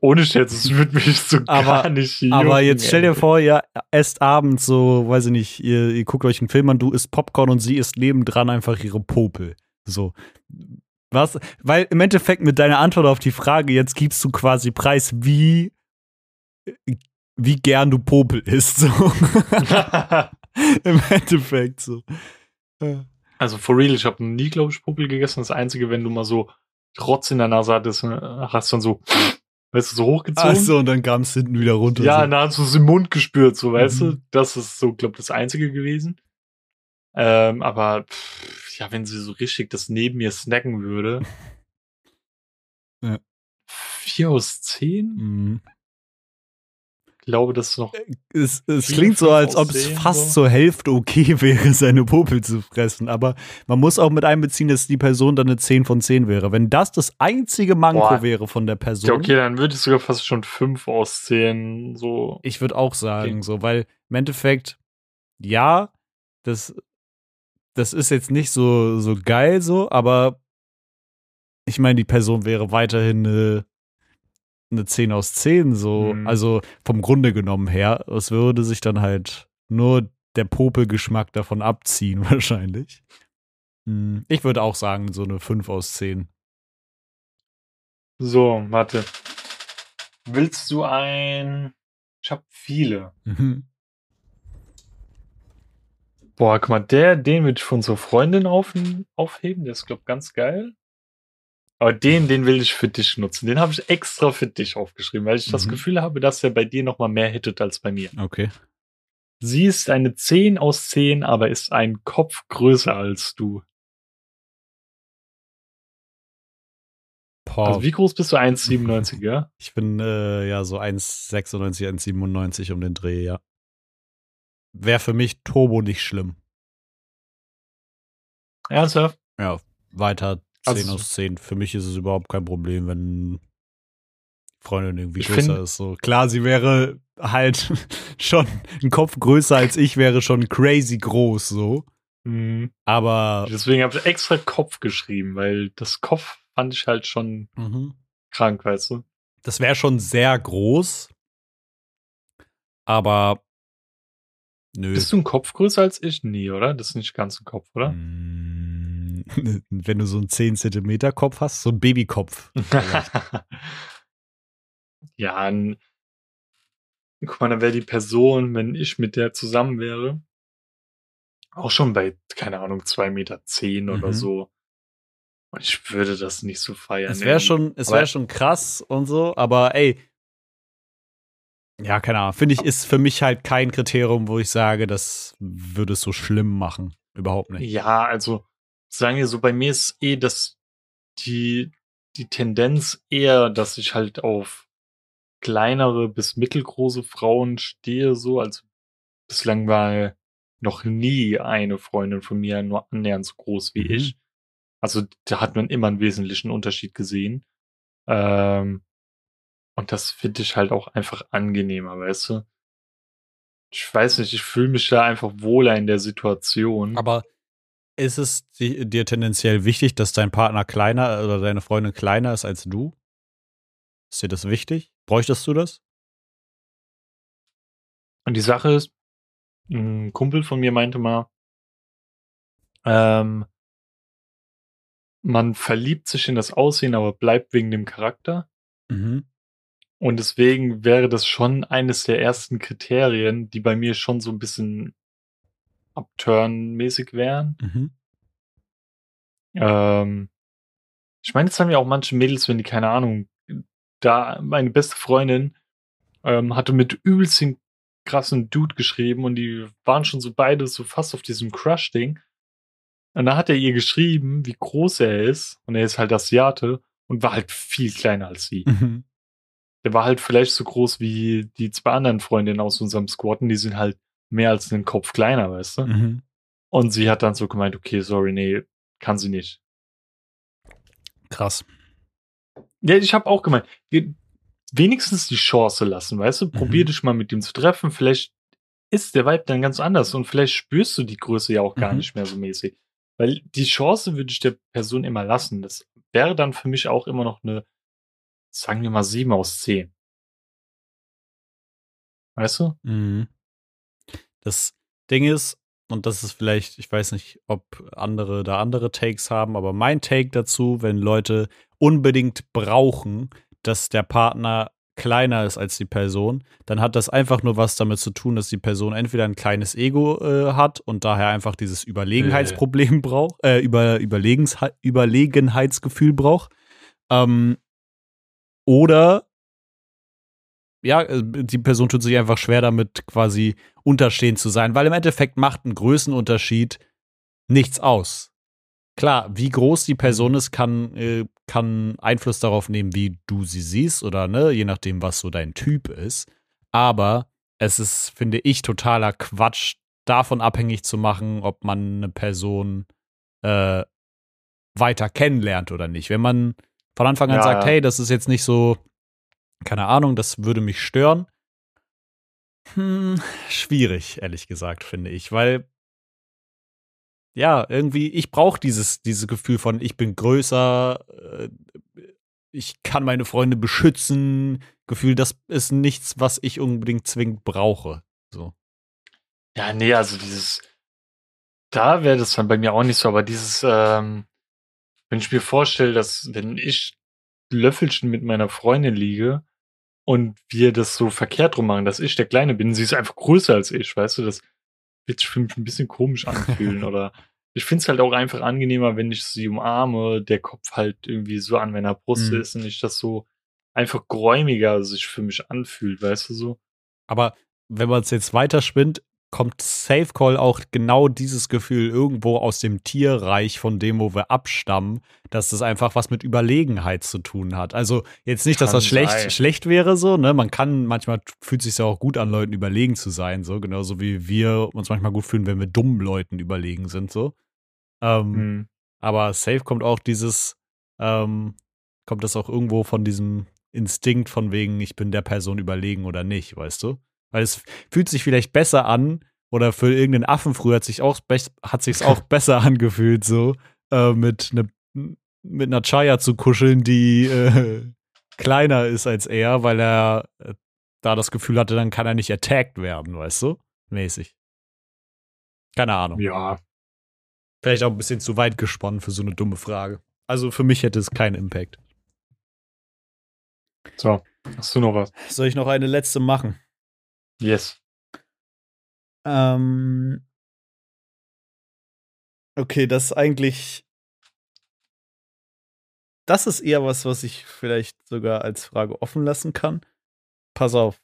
[SPEAKER 2] Ohne Scherz, es würde mich so
[SPEAKER 1] Aber-
[SPEAKER 2] gar nicht
[SPEAKER 1] Aber
[SPEAKER 2] jucken,
[SPEAKER 1] jetzt stell dir vor, ihr esst abends so, weiß ich nicht, ihr, ihr guckt euch einen Film an, du isst Popcorn und sie isst nebendran einfach ihre Popel. So. Was? Weil im Endeffekt mit deiner Antwort auf die Frage, jetzt gibst du quasi preis, wie, wie gern du Popel isst. So. Im Endeffekt so.
[SPEAKER 2] Also for real, ich habe nie, glaube ich, Popel gegessen. Das Einzige, wenn du mal so Rotz in der Nase hattest, äh, hast dann so, weißt du, so hochgezogen.
[SPEAKER 1] Achso, und dann kam es hinten wieder runter.
[SPEAKER 2] Ja,
[SPEAKER 1] so.
[SPEAKER 2] dann hast du es im Mund gespürt, so, weißt du?
[SPEAKER 1] Mhm.
[SPEAKER 2] Das ist so, glaube das Einzige gewesen. Ähm, aber, pff, ja, wenn sie so richtig das neben mir snacken würde.
[SPEAKER 1] Ja.
[SPEAKER 2] Vier aus zehn?
[SPEAKER 1] Mhm.
[SPEAKER 2] Ich glaube, das ist noch.
[SPEAKER 1] Es, es
[SPEAKER 2] Vier,
[SPEAKER 1] klingt so, als ob es fast
[SPEAKER 2] so.
[SPEAKER 1] zur Hälfte okay wäre, seine Popel zu fressen. Aber man muss auch mit einbeziehen, dass die Person dann eine 10 von 10 wäre. Wenn das das einzige Manko
[SPEAKER 2] Boah.
[SPEAKER 1] wäre von der Person,
[SPEAKER 2] Ja, okay, dann würde ich sogar fast schon fünf aus zehn. So.
[SPEAKER 1] ich würde auch sagen,
[SPEAKER 2] Okay.
[SPEAKER 1] so, weil im Endeffekt, ja, das, das ist jetzt nicht so, so geil so, aber ich meine, die Person wäre weiterhin eine, eine 10 aus 10, so,
[SPEAKER 2] Mhm.
[SPEAKER 1] also vom Grunde genommen her. Es würde sich dann halt nur der Popelgeschmack davon abziehen, wahrscheinlich. Hm, Ich würde auch sagen, so eine 5 aus 10.
[SPEAKER 2] So, warte. Willst du ein. Ich habe viele.
[SPEAKER 1] Mhm.
[SPEAKER 2] Boah, guck mal, der, den würde ich von unserer Freundin auf, aufheben. Der ist, glaub ganz geil. Aber den, den will ich für dich nutzen. Den habe ich extra für dich aufgeschrieben, weil ich das
[SPEAKER 1] Mhm.
[SPEAKER 2] Gefühl habe, dass er bei dir noch mal mehr hittet als bei mir.
[SPEAKER 1] Okay.
[SPEAKER 2] Sie ist eine 10 aus 10, aber ist ein Kopf größer als du.
[SPEAKER 1] Boah,
[SPEAKER 2] Also wie groß bist du? 1,97, ja?
[SPEAKER 1] ich bin äh, ja so 1,96, 1,97 um den Dreh, ja. Wäre für mich Turbo nicht schlimm.
[SPEAKER 2] Ernsthaft?
[SPEAKER 1] Ja, weiter 10
[SPEAKER 2] Also-
[SPEAKER 1] aus 10. Für mich ist es überhaupt kein Problem, wenn Freundin irgendwie größer
[SPEAKER 2] find-
[SPEAKER 1] ist. So klar, sie wäre halt schon ein Kopf größer als ich, wäre schon crazy groß so.
[SPEAKER 2] Mhm.
[SPEAKER 1] Aber
[SPEAKER 2] Deswegen habe ich extra Kopf geschrieben, weil das Kopf fand ich halt schon
[SPEAKER 1] mhm.
[SPEAKER 2] krank, weißt du?
[SPEAKER 1] das wäre schon sehr groß. Aber nö.
[SPEAKER 2] Bist du ein Kopf größer als ich? Nee, oder? Das ist nicht ganz ein Kopf, oder?
[SPEAKER 1] Mm, Wenn du so einen 10 Zentimeter Kopf hast, so ein Babykopf.
[SPEAKER 2] ja, ein, guck mal, dann wäre die Person, wenn ich mit der zusammen wäre, auch schon bei, keine Ahnung, zwei Meter zehn oder
[SPEAKER 1] Mhm.
[SPEAKER 2] so. Und ich würde das nicht so feiern.
[SPEAKER 1] Es wäre schon, es wäre schon krass und so, aber ey. Ja, keine Ahnung. Finde ich, ist für mich halt kein Kriterium, wo ich sage, das würde es so schlimm machen. Überhaupt nicht.
[SPEAKER 2] Ja, also sagen wir so, bei mir ist eh das die, die Tendenz eher, dass ich halt auf kleinere bis mittelgroße Frauen stehe, so. Also bislang war noch nie eine Freundin von mir nur annähernd so groß wie
[SPEAKER 1] Mhm.
[SPEAKER 2] ich. Also da hat man immer einen wesentlichen Unterschied gesehen. Ähm, und das finde ich halt auch einfach angenehmer, weißt du? Ich weiß nicht, ich fühle mich da einfach wohler in der Situation.
[SPEAKER 1] Aber ist es di- dir tendenziell wichtig, dass dein Partner kleiner oder deine Freundin kleiner ist als du? Ist dir das wichtig? Bräuchtest du das?
[SPEAKER 2] Und die Sache ist, ein Kumpel von mir meinte mal, ähm, man verliebt sich in das Aussehen, aber bleibt wegen dem Charakter.
[SPEAKER 1] Mhm.
[SPEAKER 2] Und deswegen wäre das schon eines der ersten Kriterien, die bei mir schon so ein bisschen upturn-mäßig wären.
[SPEAKER 1] Mhm.
[SPEAKER 2] Ähm, ich meine, jetzt haben ja auch manche Mädels, wenn die, keine Ahnung, da meine beste Freundin ähm, hatte mit übelst den krassen Dude geschrieben und die waren schon so beide so fast auf diesem Crush-Ding. Und dann hat er ihr geschrieben, wie groß er ist. Und er ist halt Asiate und war halt viel kleiner als sie.
[SPEAKER 1] Mhm.
[SPEAKER 2] Der war halt vielleicht so groß wie die zwei anderen Freundinnen aus unserem Squad und die sind halt mehr als einen Kopf kleiner, weißt du?
[SPEAKER 1] Mhm.
[SPEAKER 2] Und sie hat dann so gemeint, okay, sorry, nee, kann sie nicht.
[SPEAKER 1] Krass.
[SPEAKER 2] Ja, ich habe auch gemeint, wenigstens die Chance lassen, weißt du? Probier
[SPEAKER 1] Mhm.
[SPEAKER 2] dich mal mit ihm zu treffen. Vielleicht ist der Vibe dann ganz anders und vielleicht spürst du die Größe ja auch gar
[SPEAKER 1] Mhm.
[SPEAKER 2] nicht mehr so mäßig. Weil die Chance würde ich der Person immer lassen. Das wäre dann für mich auch immer noch eine, sagen wir mal, 7 aus 10. Weißt du?
[SPEAKER 1] Mhm. Das Ding ist, und das ist vielleicht, ich weiß nicht, ob andere da andere Takes haben, aber mein Take dazu, wenn Leute unbedingt brauchen, dass der Partner kleiner ist als die Person, dann hat das einfach nur was damit zu tun, dass die Person entweder ein kleines Ego äh, hat und daher einfach dieses Überlegenheitsproblem braucht, äh, über, Überlegens Überlegenheitsgefühl braucht. Ähm, oder ja, äh, die Person tut sich einfach schwer damit, quasi unterstehend zu sein, weil im Endeffekt macht ein Größenunterschied nichts aus. Klar, wie groß die Person ist, kann, äh, kann Einfluss darauf nehmen, wie du sie siehst oder ne, je nachdem, was so dein Typ ist. Aber es ist, finde ich, totaler Quatsch, davon abhängig zu machen, ob man eine Person äh, weiter kennenlernt oder nicht. Wenn man von Anfang an
[SPEAKER 2] Ja,
[SPEAKER 1] sagt,
[SPEAKER 2] ja.
[SPEAKER 1] hey, das ist jetzt nicht so, keine Ahnung, das würde mich stören. Hm, schwierig, ehrlich gesagt, finde ich, weil ja, irgendwie, ich brauche dieses, dieses Gefühl von, ich bin größer, äh, ich kann meine Freunde beschützen, Gefühl, das ist nichts, was ich unbedingt zwingend brauche. So.
[SPEAKER 2] Ja, nee, also dieses, da wäre das dann bei mir auch nicht so, aber dieses, ähm, wenn ich mir vorstelle, dass wenn ich Löffelchen mit meiner Freundin liege und wir das so verkehrt rum machen, dass ich der Kleine bin, sie ist einfach größer als ich, weißt du, das wird sich für mich ein bisschen komisch anfühlen oder ich finde es halt auch einfach angenehmer, wenn ich sie umarme, der Kopf halt irgendwie so an meiner Brust
[SPEAKER 1] Mhm.
[SPEAKER 2] ist und ich das so einfach geräumiger sich für mich anfühlt, weißt du so?
[SPEAKER 1] Aber wenn man es jetzt weiterspinnt, kommt Safe Call auch genau dieses Gefühl irgendwo aus dem Tierreich, von dem, wo wir abstammen, dass das einfach was mit Überlegenheit zu tun hat. Also jetzt nicht, dass
[SPEAKER 2] Kann
[SPEAKER 1] das schlecht,
[SPEAKER 2] sein.
[SPEAKER 1] schlecht wäre, so, ne? Man kann, manchmal fühlt sich ja auch gut an, Leuten überlegen zu sein, so, genauso wie wir uns manchmal gut fühlen, wenn wir dummen Leuten überlegen sind, so. Ähm,
[SPEAKER 2] Hm.
[SPEAKER 1] aber safe kommt auch dieses, ähm, kommt das auch irgendwo von diesem Instinkt von wegen, ich bin der Person überlegen oder nicht, weißt du? Weil es fühlt sich vielleicht besser an, oder für irgendeinen Affen früher hat sich auch hat sich's auch besser angefühlt, so äh, mit ne, mit einer Chaya zu kuscheln, die äh, kleiner ist als er, weil er äh, da das Gefühl hatte, dann kann er nicht attacked werden, weißt du? Mäßig. Keine Ahnung.
[SPEAKER 2] Ja.
[SPEAKER 1] Vielleicht auch ein bisschen zu weit gesponnen für so eine dumme Frage. Also für mich hätte es keinen Impact.
[SPEAKER 2] So, hast du noch was?
[SPEAKER 1] Soll ich noch eine letzte machen?
[SPEAKER 2] Yes.
[SPEAKER 1] Ähm. Okay, das ist eigentlich. Das ist eher was, was ich vielleicht sogar als Frage offen lassen kann. Pass auf.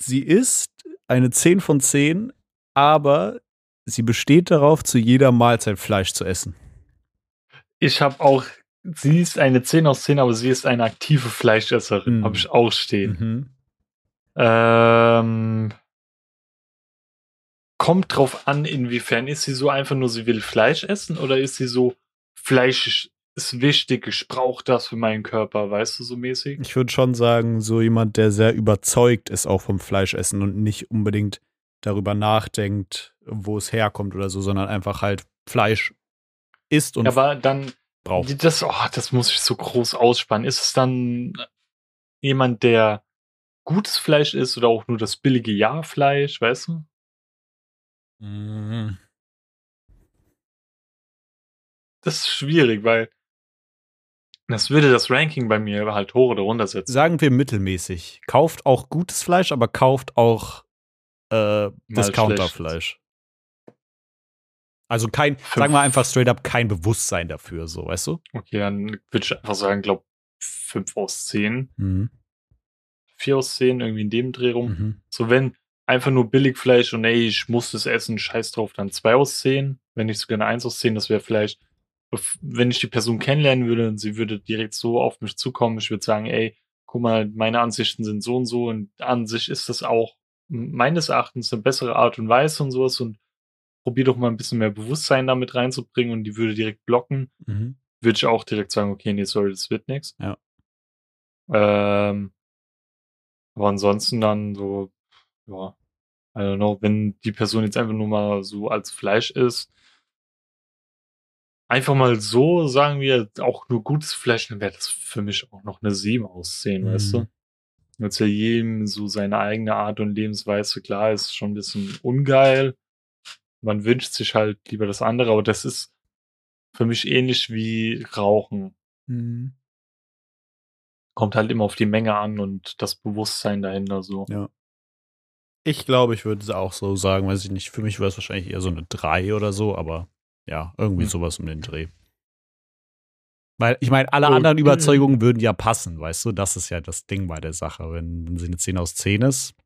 [SPEAKER 1] Sie ist eine 10 von 10, aber sie besteht darauf, zu jeder Mahlzeit Fleisch zu essen.
[SPEAKER 2] Ich habe auch, sie ist eine 10 aus 10, aber sie ist eine aktive Fleischesserin, mhm. habe ich auch stehen. Mhm. Ähm, kommt drauf an, inwiefern ist sie so einfach nur, sie will Fleisch essen oder ist sie so, Fleisch ist wichtig, ich brauche das für meinen Körper, weißt du, so mäßig?
[SPEAKER 1] Ich würde schon sagen, so jemand, der sehr überzeugt ist auch vom Fleischessen und nicht unbedingt darüber nachdenkt, wo es herkommt oder so, sondern einfach halt Fleisch isst und
[SPEAKER 2] aber dann braucht. Das, oh, das muss ich so groß ausspannen. Ist es dann jemand, der gutes Fleisch ist oder auch nur das billige Ja-Fleisch, weißt du? Mhm. Das ist schwierig, weil das würde das Ranking bei mir halt hoch oder runter setzen.
[SPEAKER 1] Sagen wir mittelmäßig. Kauft auch gutes Fleisch, aber kauft auch äh, Discounter-Fleisch. Also kein, Fünf. sagen wir einfach straight up, kein Bewusstsein dafür, so, weißt du?
[SPEAKER 2] Okay, dann würde ich einfach sagen, glaub, 5 aus 10. Mhm. 4 aus 10, irgendwie in dem Dreh rum. Mhm. So, wenn einfach nur Billigfleisch und ey, ich muss das essen, scheiß drauf, dann 2 aus 10. Wenn nicht sogar eine 1 aus 10, das wäre vielleicht, wenn ich die Person kennenlernen würde und sie würde direkt so auf mich zukommen, ich würde sagen, ey, guck mal, meine Ansichten sind so und so und an sich ist das auch meines Erachtens eine bessere Art und Weise und sowas und probier doch mal ein bisschen mehr Bewusstsein damit reinzubringen und die würde direkt blocken, mhm. würde ich auch direkt sagen, okay, nee, sorry, das wird nichts.
[SPEAKER 1] Ja.
[SPEAKER 2] Ähm, aber ansonsten dann so, ja, I don't know, wenn die Person jetzt einfach nur mal so als Fleisch ist, einfach mal so, sagen wir, auch nur gutes Fleisch, dann wäre das für mich auch noch eine 7 aussehen, mhm. weißt du? Jetzt ja jedem so seine eigene Art und Lebensweise, klar, ist schon ein bisschen ungeil. Man wünscht sich halt lieber das andere, aber das ist für mich ähnlich wie Rauchen. Mhm kommt halt immer auf die Menge an und das Bewusstsein dahinter so.
[SPEAKER 1] Ja. Ich glaube, ich würde es auch so sagen, weiß ich nicht. Für mich wäre es wahrscheinlich eher so eine 3 oder so, aber ja, irgendwie hm. sowas um den Dreh. Weil, ich meine, alle okay. anderen Überzeugungen würden ja passen, weißt du? Das ist ja das Ding bei der Sache. Wenn, wenn sie eine 10 aus 10 ist.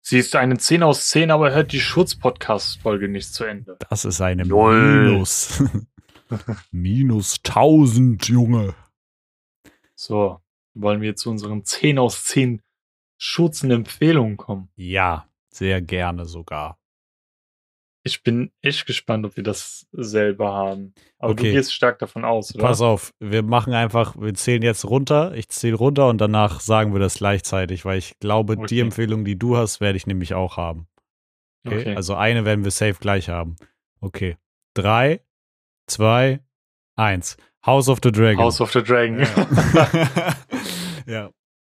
[SPEAKER 2] Sie ist eine 10 aus 10, aber hört die Schutz-Podcast-Folge nicht zu Ende.
[SPEAKER 1] Das ist eine Null. Minus. Minus 1000, Junge.
[SPEAKER 2] So, wollen wir zu unseren 10 aus 10 schutzenden Empfehlungen kommen?
[SPEAKER 1] Ja, sehr gerne sogar.
[SPEAKER 2] Ich bin echt gespannt, ob wir das selber haben. Aber okay. du gehst stark davon aus, oder?
[SPEAKER 1] Pass auf, wir machen einfach, wir zählen jetzt runter, ich zähle runter und danach sagen wir das gleichzeitig, weil ich glaube, okay. die Empfehlung, die du hast, werde ich nämlich auch haben. Okay? okay? Also eine werden wir safe gleich haben. Okay. Drei, zwei, eins. House of the Dragon.
[SPEAKER 2] House of the Dragon.
[SPEAKER 1] Ja, ja.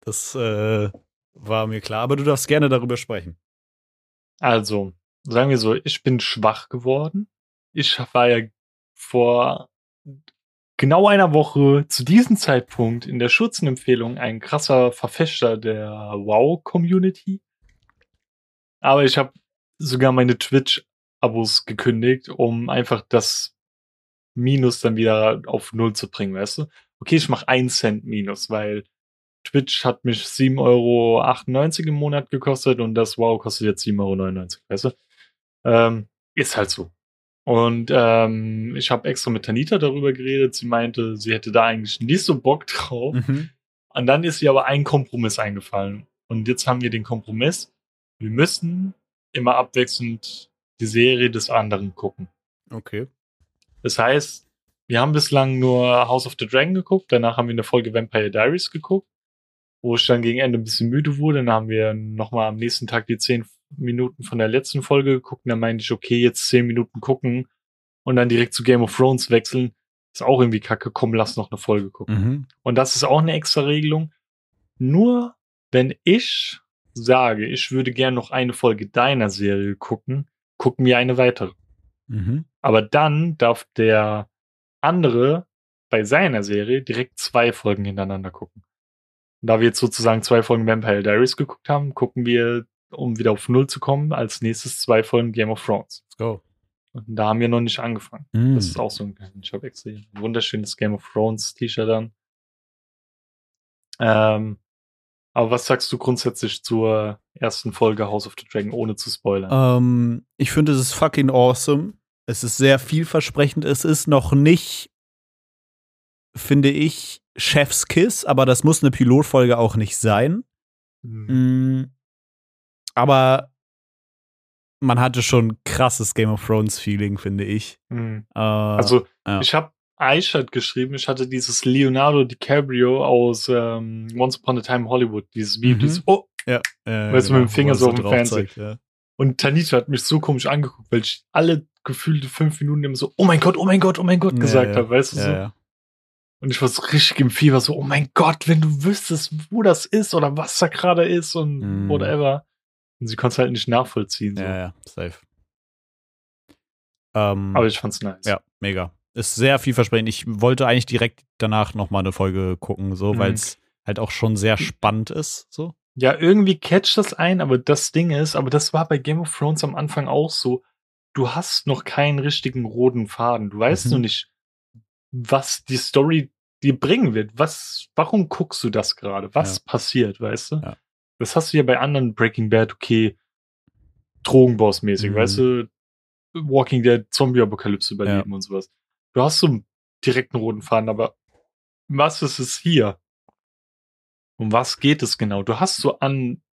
[SPEAKER 1] das äh, war mir klar, aber du darfst gerne darüber sprechen.
[SPEAKER 2] Also, sagen wir so, ich bin schwach geworden. Ich war ja vor genau einer Woche zu diesem Zeitpunkt in der Schutzenempfehlung ein krasser Verfechter der WoW-Community. Aber ich habe sogar meine Twitch-Abos gekündigt, um einfach das Minus dann wieder auf Null zu bringen, weißt du? Okay, ich mache einen Cent Minus, weil Twitch hat mich 7,98 Euro im Monat gekostet und das Wow kostet jetzt 7,99 Euro, weißt du? Ähm, ist halt so. Und ähm, ich habe extra mit Tanita darüber geredet. Sie meinte, sie hätte da eigentlich nicht so Bock drauf. Mhm. Und dann ist ihr aber ein Kompromiss eingefallen. Und jetzt haben wir den Kompromiss. Wir müssen immer abwechselnd die Serie des anderen gucken.
[SPEAKER 1] Okay.
[SPEAKER 2] Das heißt, wir haben bislang nur House of the Dragon geguckt, danach haben wir eine Folge Vampire Diaries geguckt, wo ich dann gegen Ende ein bisschen müde wurde. Dann haben wir nochmal am nächsten Tag die zehn Minuten von der letzten Folge geguckt. Und dann meinte ich, okay, jetzt zehn Minuten gucken und dann direkt zu Game of Thrones wechseln. Ist auch irgendwie kacke. Komm, lass noch eine Folge gucken.
[SPEAKER 1] Mhm.
[SPEAKER 2] Und das ist auch eine extra Regelung. Nur wenn ich sage, ich würde gern noch eine Folge deiner Serie gucken, gucken wir eine weitere.
[SPEAKER 1] Mhm.
[SPEAKER 2] Aber dann darf der andere bei seiner Serie direkt zwei Folgen hintereinander gucken. Und da wir jetzt sozusagen zwei Folgen Vampire Diaries geguckt haben, gucken wir, um wieder auf Null zu kommen, als nächstes zwei Folgen Game of Thrones.
[SPEAKER 1] Let's go.
[SPEAKER 2] Und da haben wir noch nicht angefangen.
[SPEAKER 1] Mhm.
[SPEAKER 2] Das ist auch so ein, ich habe extra ein wunderschönes Game of Thrones T-Shirt an. Ähm, aber was sagst du grundsätzlich zur ersten Folge House of the Dragon, ohne zu spoilern?
[SPEAKER 1] Ähm, ich finde, es ist fucking awesome. Es ist sehr vielversprechend. Es ist noch nicht, finde ich, Chef's Kiss, aber das muss eine Pilotfolge auch nicht sein.
[SPEAKER 2] Mhm.
[SPEAKER 1] Mm, aber man hatte schon krasses Game of Thrones Feeling, finde ich.
[SPEAKER 2] Mhm.
[SPEAKER 1] Äh,
[SPEAKER 2] Also,
[SPEAKER 1] ja.
[SPEAKER 2] ich habe Aishat geschrieben, ich hatte dieses Leonardo DiCaprio aus ähm, Once Upon a Time in Hollywood, dieses Video,
[SPEAKER 1] Mhm.
[SPEAKER 2] dieses, oh,
[SPEAKER 1] ja, äh,
[SPEAKER 2] weißt du, mit dem
[SPEAKER 1] wo
[SPEAKER 2] Finger
[SPEAKER 1] er
[SPEAKER 2] so auf dem Fernseher.
[SPEAKER 1] ja.
[SPEAKER 2] und Tanita hat mich so komisch angeguckt, weil ich alle gefühlte fünf Minuten immer so, oh mein Gott, oh mein Gott, oh mein Gott gesagt
[SPEAKER 1] ja,
[SPEAKER 2] habe, weißt du
[SPEAKER 1] ja,
[SPEAKER 2] so.
[SPEAKER 1] ja.
[SPEAKER 2] Und ich war so richtig im Fieber, so, oh mein Gott, wenn du wüsstest, wo das ist oder was da gerade ist und
[SPEAKER 1] Mhm.
[SPEAKER 2] whatever. Und sie konnte es halt nicht nachvollziehen. So.
[SPEAKER 1] Ja, ja, safe. Ähm,
[SPEAKER 2] Aber ich fand's nice.
[SPEAKER 1] ja, mega. Ist sehr vielversprechend. Ich wollte eigentlich direkt danach noch mal eine Folge gucken, so,
[SPEAKER 2] Mhm.
[SPEAKER 1] weil es halt auch schon sehr spannend ist, so.
[SPEAKER 2] Ja, irgendwie catcht das ein, aber das Ding ist, aber das war bei Game of Thrones am Anfang auch so. Du hast noch keinen richtigen roten Faden. Du weißt
[SPEAKER 1] Mhm.
[SPEAKER 2] noch nicht, was die Story dir bringen wird. Was, warum guckst du das gerade? Was passiert, weißt du?
[SPEAKER 1] Ja.
[SPEAKER 2] Das hast du ja bei anderen Breaking Bad, okay, Drogenboss-mäßig,
[SPEAKER 1] Mhm.
[SPEAKER 2] weißt du? Walking Dead, Zombie-Apokalypse überleben und sowas. Du hast so einen direkten roten Faden, aber was ist es hier? Um was geht es genau? Du hast so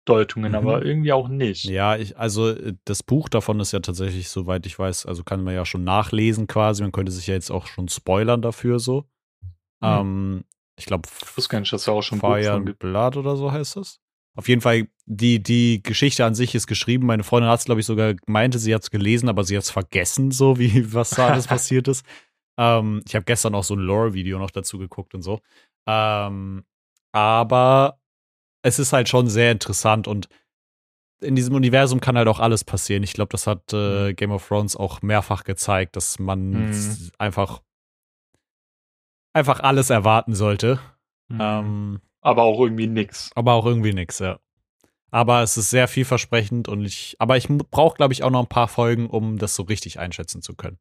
[SPEAKER 2] Andeutungen,
[SPEAKER 1] Mhm.
[SPEAKER 2] aber irgendwie auch nicht.
[SPEAKER 1] Ja, ich, also äh, das Buch davon ist ja tatsächlich, soweit ich weiß, also kann man ja schon nachlesen quasi. Man könnte sich ja jetzt auch schon spoilern dafür so. Ähm, ich glaube,
[SPEAKER 2] Ich wusste gar nicht, dass da auch schon
[SPEAKER 1] Fire and. Blood oder so heißt das. Auf jeden Fall, die, die Geschichte an sich ist geschrieben. Meine Freundin hat es, glaube ich, sogar meinte, sie hat es gelesen, aber sie hat es vergessen, so wie was da alles passiert ist. Ähm, ich habe gestern auch so ein Lore-Video noch dazu geguckt und so. Ähm, aber es ist halt schon sehr interessant und in diesem Universum kann halt auch alles passieren. Ich glaube, das hat äh, Game of Thrones auch mehrfach gezeigt, dass man
[SPEAKER 2] Mhm.
[SPEAKER 1] einfach einfach alles erwarten sollte.
[SPEAKER 2] Mhm.
[SPEAKER 1] Ähm,
[SPEAKER 2] aber auch irgendwie nix.
[SPEAKER 1] aber auch irgendwie nix, ja. Aber es ist sehr vielversprechend und ich, aber ich brauche, glaube ich, auch noch ein paar Folgen, um das so richtig einschätzen zu können.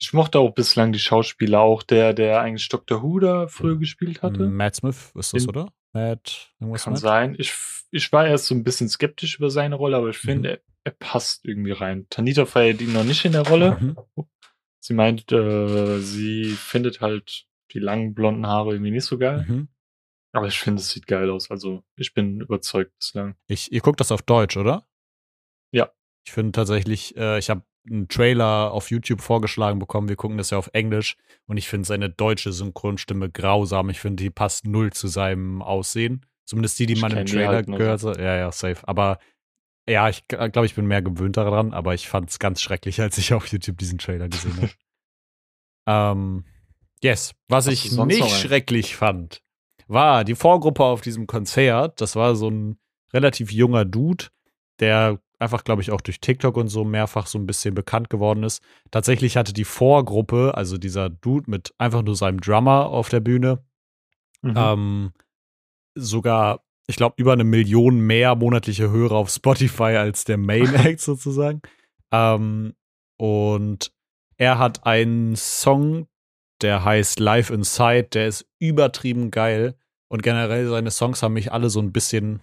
[SPEAKER 2] Ich mochte auch bislang die Schauspieler, auch der, der eigentlich Dr. Who da früher gespielt hatte.
[SPEAKER 1] Matt Smith ist das,
[SPEAKER 2] Den-
[SPEAKER 1] oder? Matt, irgendwas
[SPEAKER 2] Kann
[SPEAKER 1] Matt?
[SPEAKER 2] sein. Ich, ich war erst so ein bisschen skeptisch über seine Rolle, aber ich
[SPEAKER 1] Mhm.
[SPEAKER 2] finde, er, er passt irgendwie rein. Tanita feiert ihn noch nicht in der Rolle.
[SPEAKER 1] Mhm.
[SPEAKER 2] Sie meint, äh, sie findet halt die langen blonden Haare irgendwie nicht so geil.
[SPEAKER 1] Mhm.
[SPEAKER 2] Aber ich finde, es sieht geil aus. Also, ich bin überzeugt bislang.
[SPEAKER 1] Ich, ihr guckt das auf Deutsch, oder?
[SPEAKER 2] Ja.
[SPEAKER 1] Ich finde tatsächlich, äh, ich habe einen Trailer auf YouTube vorgeschlagen bekommen. Wir gucken das ja auf Englisch und ich finde seine deutsche Synchronstimme grausam. Ich finde, die passt null zu seinem Aussehen. Zumindest die, die
[SPEAKER 2] Ich
[SPEAKER 1] man im Trailer
[SPEAKER 2] halt
[SPEAKER 1] gehört hat. Ja, ja, safe. Aber ja, ich glaube, ich bin mehr gewöhnt daran, aber ich fand es ganz schrecklich, als ich auf YouTube diesen Trailer gesehen habe. ähm, yes. Was
[SPEAKER 2] Hast
[SPEAKER 1] ich nicht schrecklich fand, war die Vorgruppe auf diesem Konzert. Das war so ein relativ junger Dude, der einfach, glaube ich, auch durch TikTok und so mehrfach so ein bisschen bekannt geworden ist. Tatsächlich hatte die Vorgruppe, also dieser Dude mit einfach nur seinem Drummer auf der Bühne,
[SPEAKER 2] Mhm.
[SPEAKER 1] ähm, sogar, ich glaube, über eine Million mehr monatliche Hörer auf Spotify als der Main Act sozusagen. Ähm, und er hat einen Song, der heißt Live Inside, der ist übertrieben geil. Und generell seine Songs haben mich alle so ein bisschen.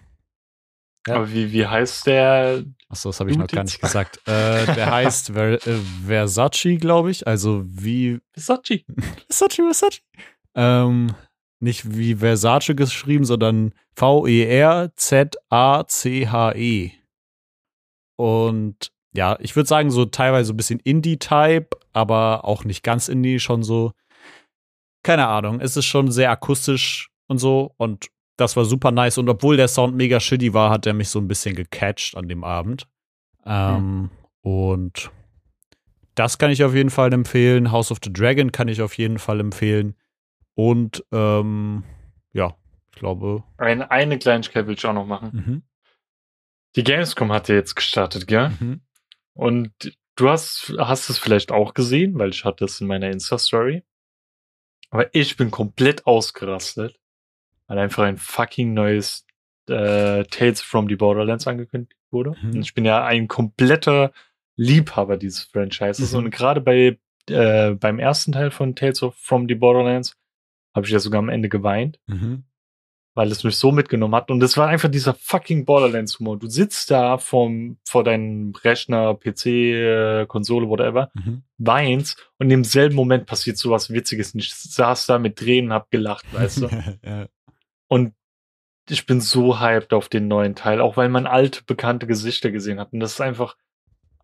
[SPEAKER 1] Ja.
[SPEAKER 2] Aber wie, wie heißt der?
[SPEAKER 1] Achso, das habe ich noch gar nicht gesagt. äh, der heißt Ver äh, Versace, glaube ich. Also wie
[SPEAKER 2] Versace.
[SPEAKER 1] Versace, Versace. Ähm, nicht wie Versace geschrieben, sondern E V-E-R-Z-A-C-H-E. Und ja, ich würde sagen, so teilweise so ein bisschen Indie-Type, aber auch nicht ganz Indie, schon so. keine Ahnung, es ist schon sehr akustisch und so und das war super nice und obwohl der Sound mega shitty war, hat er mich so ein bisschen gecatcht an dem Abend. Ähm, hm. Und das kann ich auf jeden Fall empfehlen. House of the Dragon kann ich auf jeden Fall empfehlen. Und ähm, ja, ich glaube.
[SPEAKER 2] Eine, eine Kleinigkeit will ich auch noch machen. Mhm. Die Gamescom hat ja jetzt gestartet, gell? Mhm. Und du hast, hast es vielleicht auch gesehen, weil ich hatte es in meiner Insta-Story. Aber ich bin komplett ausgerastet, weil einfach ein fucking neues äh, Tales from the Borderlands angekündigt wurde. Mhm. Und ich bin ja ein kompletter Liebhaber dieses Franchises. Mhm. Und gerade bei äh, beim ersten Teil von Tales of from the Borderlands habe ich ja sogar am Ende geweint. Mhm weil es mich so mitgenommen hat. Und es war einfach dieser fucking Borderlands-Humor. Du sitzt da vom, vor deinem Rechner, PC, äh, Konsole, whatever, mhm. weinst und im selben Moment passiert sowas Witziges. Und ich saß da mit Tränen, hab gelacht, weißt du? ja. Und ich bin so hyped auf den neuen Teil, auch weil man alte, bekannte Gesichter gesehen hat. Und das ist einfach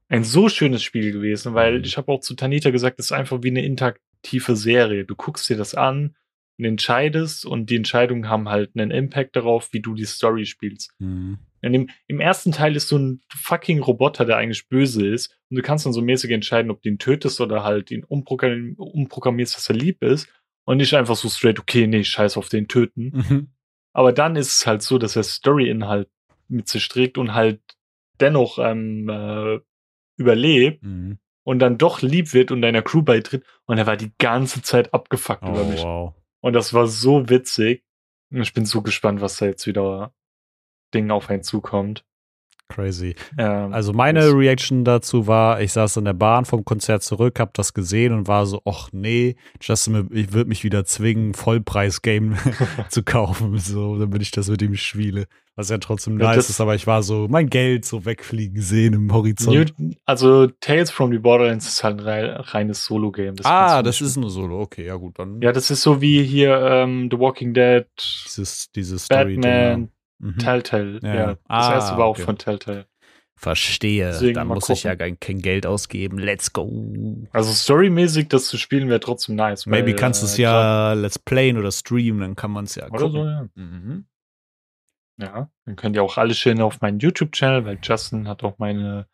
[SPEAKER 2] ein so schönes Spiel gewesen, weil mhm. ich habe auch zu Tanita gesagt, es ist einfach wie eine interaktive Serie. Du guckst dir das an, und entscheidest und die Entscheidungen haben halt einen Impact darauf, wie du die Story spielst. Mhm. In dem, Im ersten Teil ist so ein fucking Roboter, der eigentlich böse ist und du kannst dann so mäßig entscheiden, ob du ihn tötest oder halt ihn umprogramm umprogrammierst, dass er lieb ist und nicht einfach so straight, okay, nee, scheiß auf den töten. Mhm. Aber dann ist es halt so, dass er Story-Inhalt mit sich trägt und halt dennoch ähm, äh, überlebt mhm. und dann doch lieb wird und deiner Crew beitritt und er war die ganze Zeit abgefuckt oh, über mich. Wow. Und das war so witzig. Ich bin so gespannt, was da jetzt wieder Ding auf einen zukommt.
[SPEAKER 1] Crazy. Ähm, also meine Reaction dazu war, ich saß in der Bahn vom Konzert zurück, hab das gesehen und war so, ach nee, Justin ich würde mich wieder zwingen, Vollpreis-Game zu kaufen, so, damit ich das mit ihm spiele. Was ja trotzdem nice ist, aber ich war so, mein Geld so wegfliegen sehen im Horizont.
[SPEAKER 2] also Tales from the Borderlands ist halt ein reines Solo-Game.
[SPEAKER 1] Ah, das ist nur Solo, okay, ja gut, dann.
[SPEAKER 2] Ja, das ist so wie hier ähm, The Walking Dead,
[SPEAKER 1] dieses, dieses Story
[SPEAKER 2] Batman, mhm. Telltale. Ja, ja. das ah, erste war okay. auch von Telltale.
[SPEAKER 1] Verstehe. Deswegen Dann muss gucken. ich ja kein, kein, Geld ausgeben. Let's go.
[SPEAKER 2] Also storymäßig das zu spielen wäre trotzdem nice.
[SPEAKER 1] Maybe weil, kannst du es äh, ja Let's Playen oder streamen, dann kann man es ja
[SPEAKER 2] oder gucken. So, ja. Mhm. Ja, dann könnt ihr auch alle schön auf meinen YouTube-Channel, weil Justin hat auch meine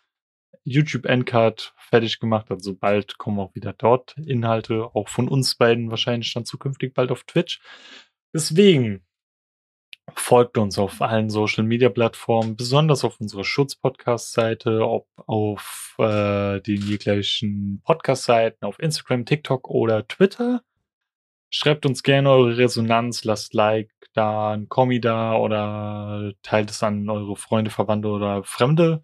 [SPEAKER 2] YouTube-Endcard fertig gemacht. Also bald kommen auch wieder dort Inhalte, auch von uns beiden wahrscheinlich dann zukünftig bald auf Twitch. Deswegen folgt uns auf allen Social-Media-Plattformen, besonders auf unserer Schutz-Podcast-Seite, ob auf äh, den jeglichen Podcast-Seiten, auf Instagram, TikTok oder Twitter. Schreibt uns gerne eure Resonanz, lasst Like da, ein Kommi da oder teilt es an eure Freunde, Verwandte oder Fremde.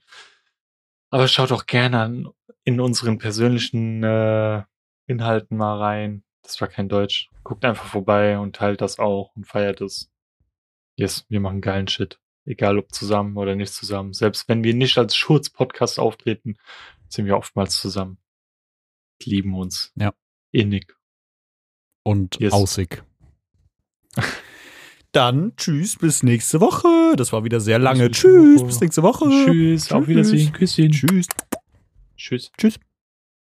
[SPEAKER 2] Aber schaut auch gerne an, in unseren persönlichen äh, Inhalten mal rein. Das war kein Deutsch. Guckt einfach vorbei und teilt das auch und feiert es. Yes, wir machen geilen Shit. Egal ob zusammen oder nicht zusammen. Selbst wenn wir nicht als Schurz-Podcast auftreten, sind wir oftmals zusammen. Lieben uns.
[SPEAKER 1] Ja.
[SPEAKER 2] Innig
[SPEAKER 1] und yes. aussig. Dann tschüss, bis nächste Woche. Das war wieder sehr lange. Tschüss, bis nächste Woche.
[SPEAKER 2] Tschüss, tschüss. auf Wiedersehen. Küsschen.
[SPEAKER 1] Tschüss.
[SPEAKER 2] Tschüss.
[SPEAKER 1] Tschüss.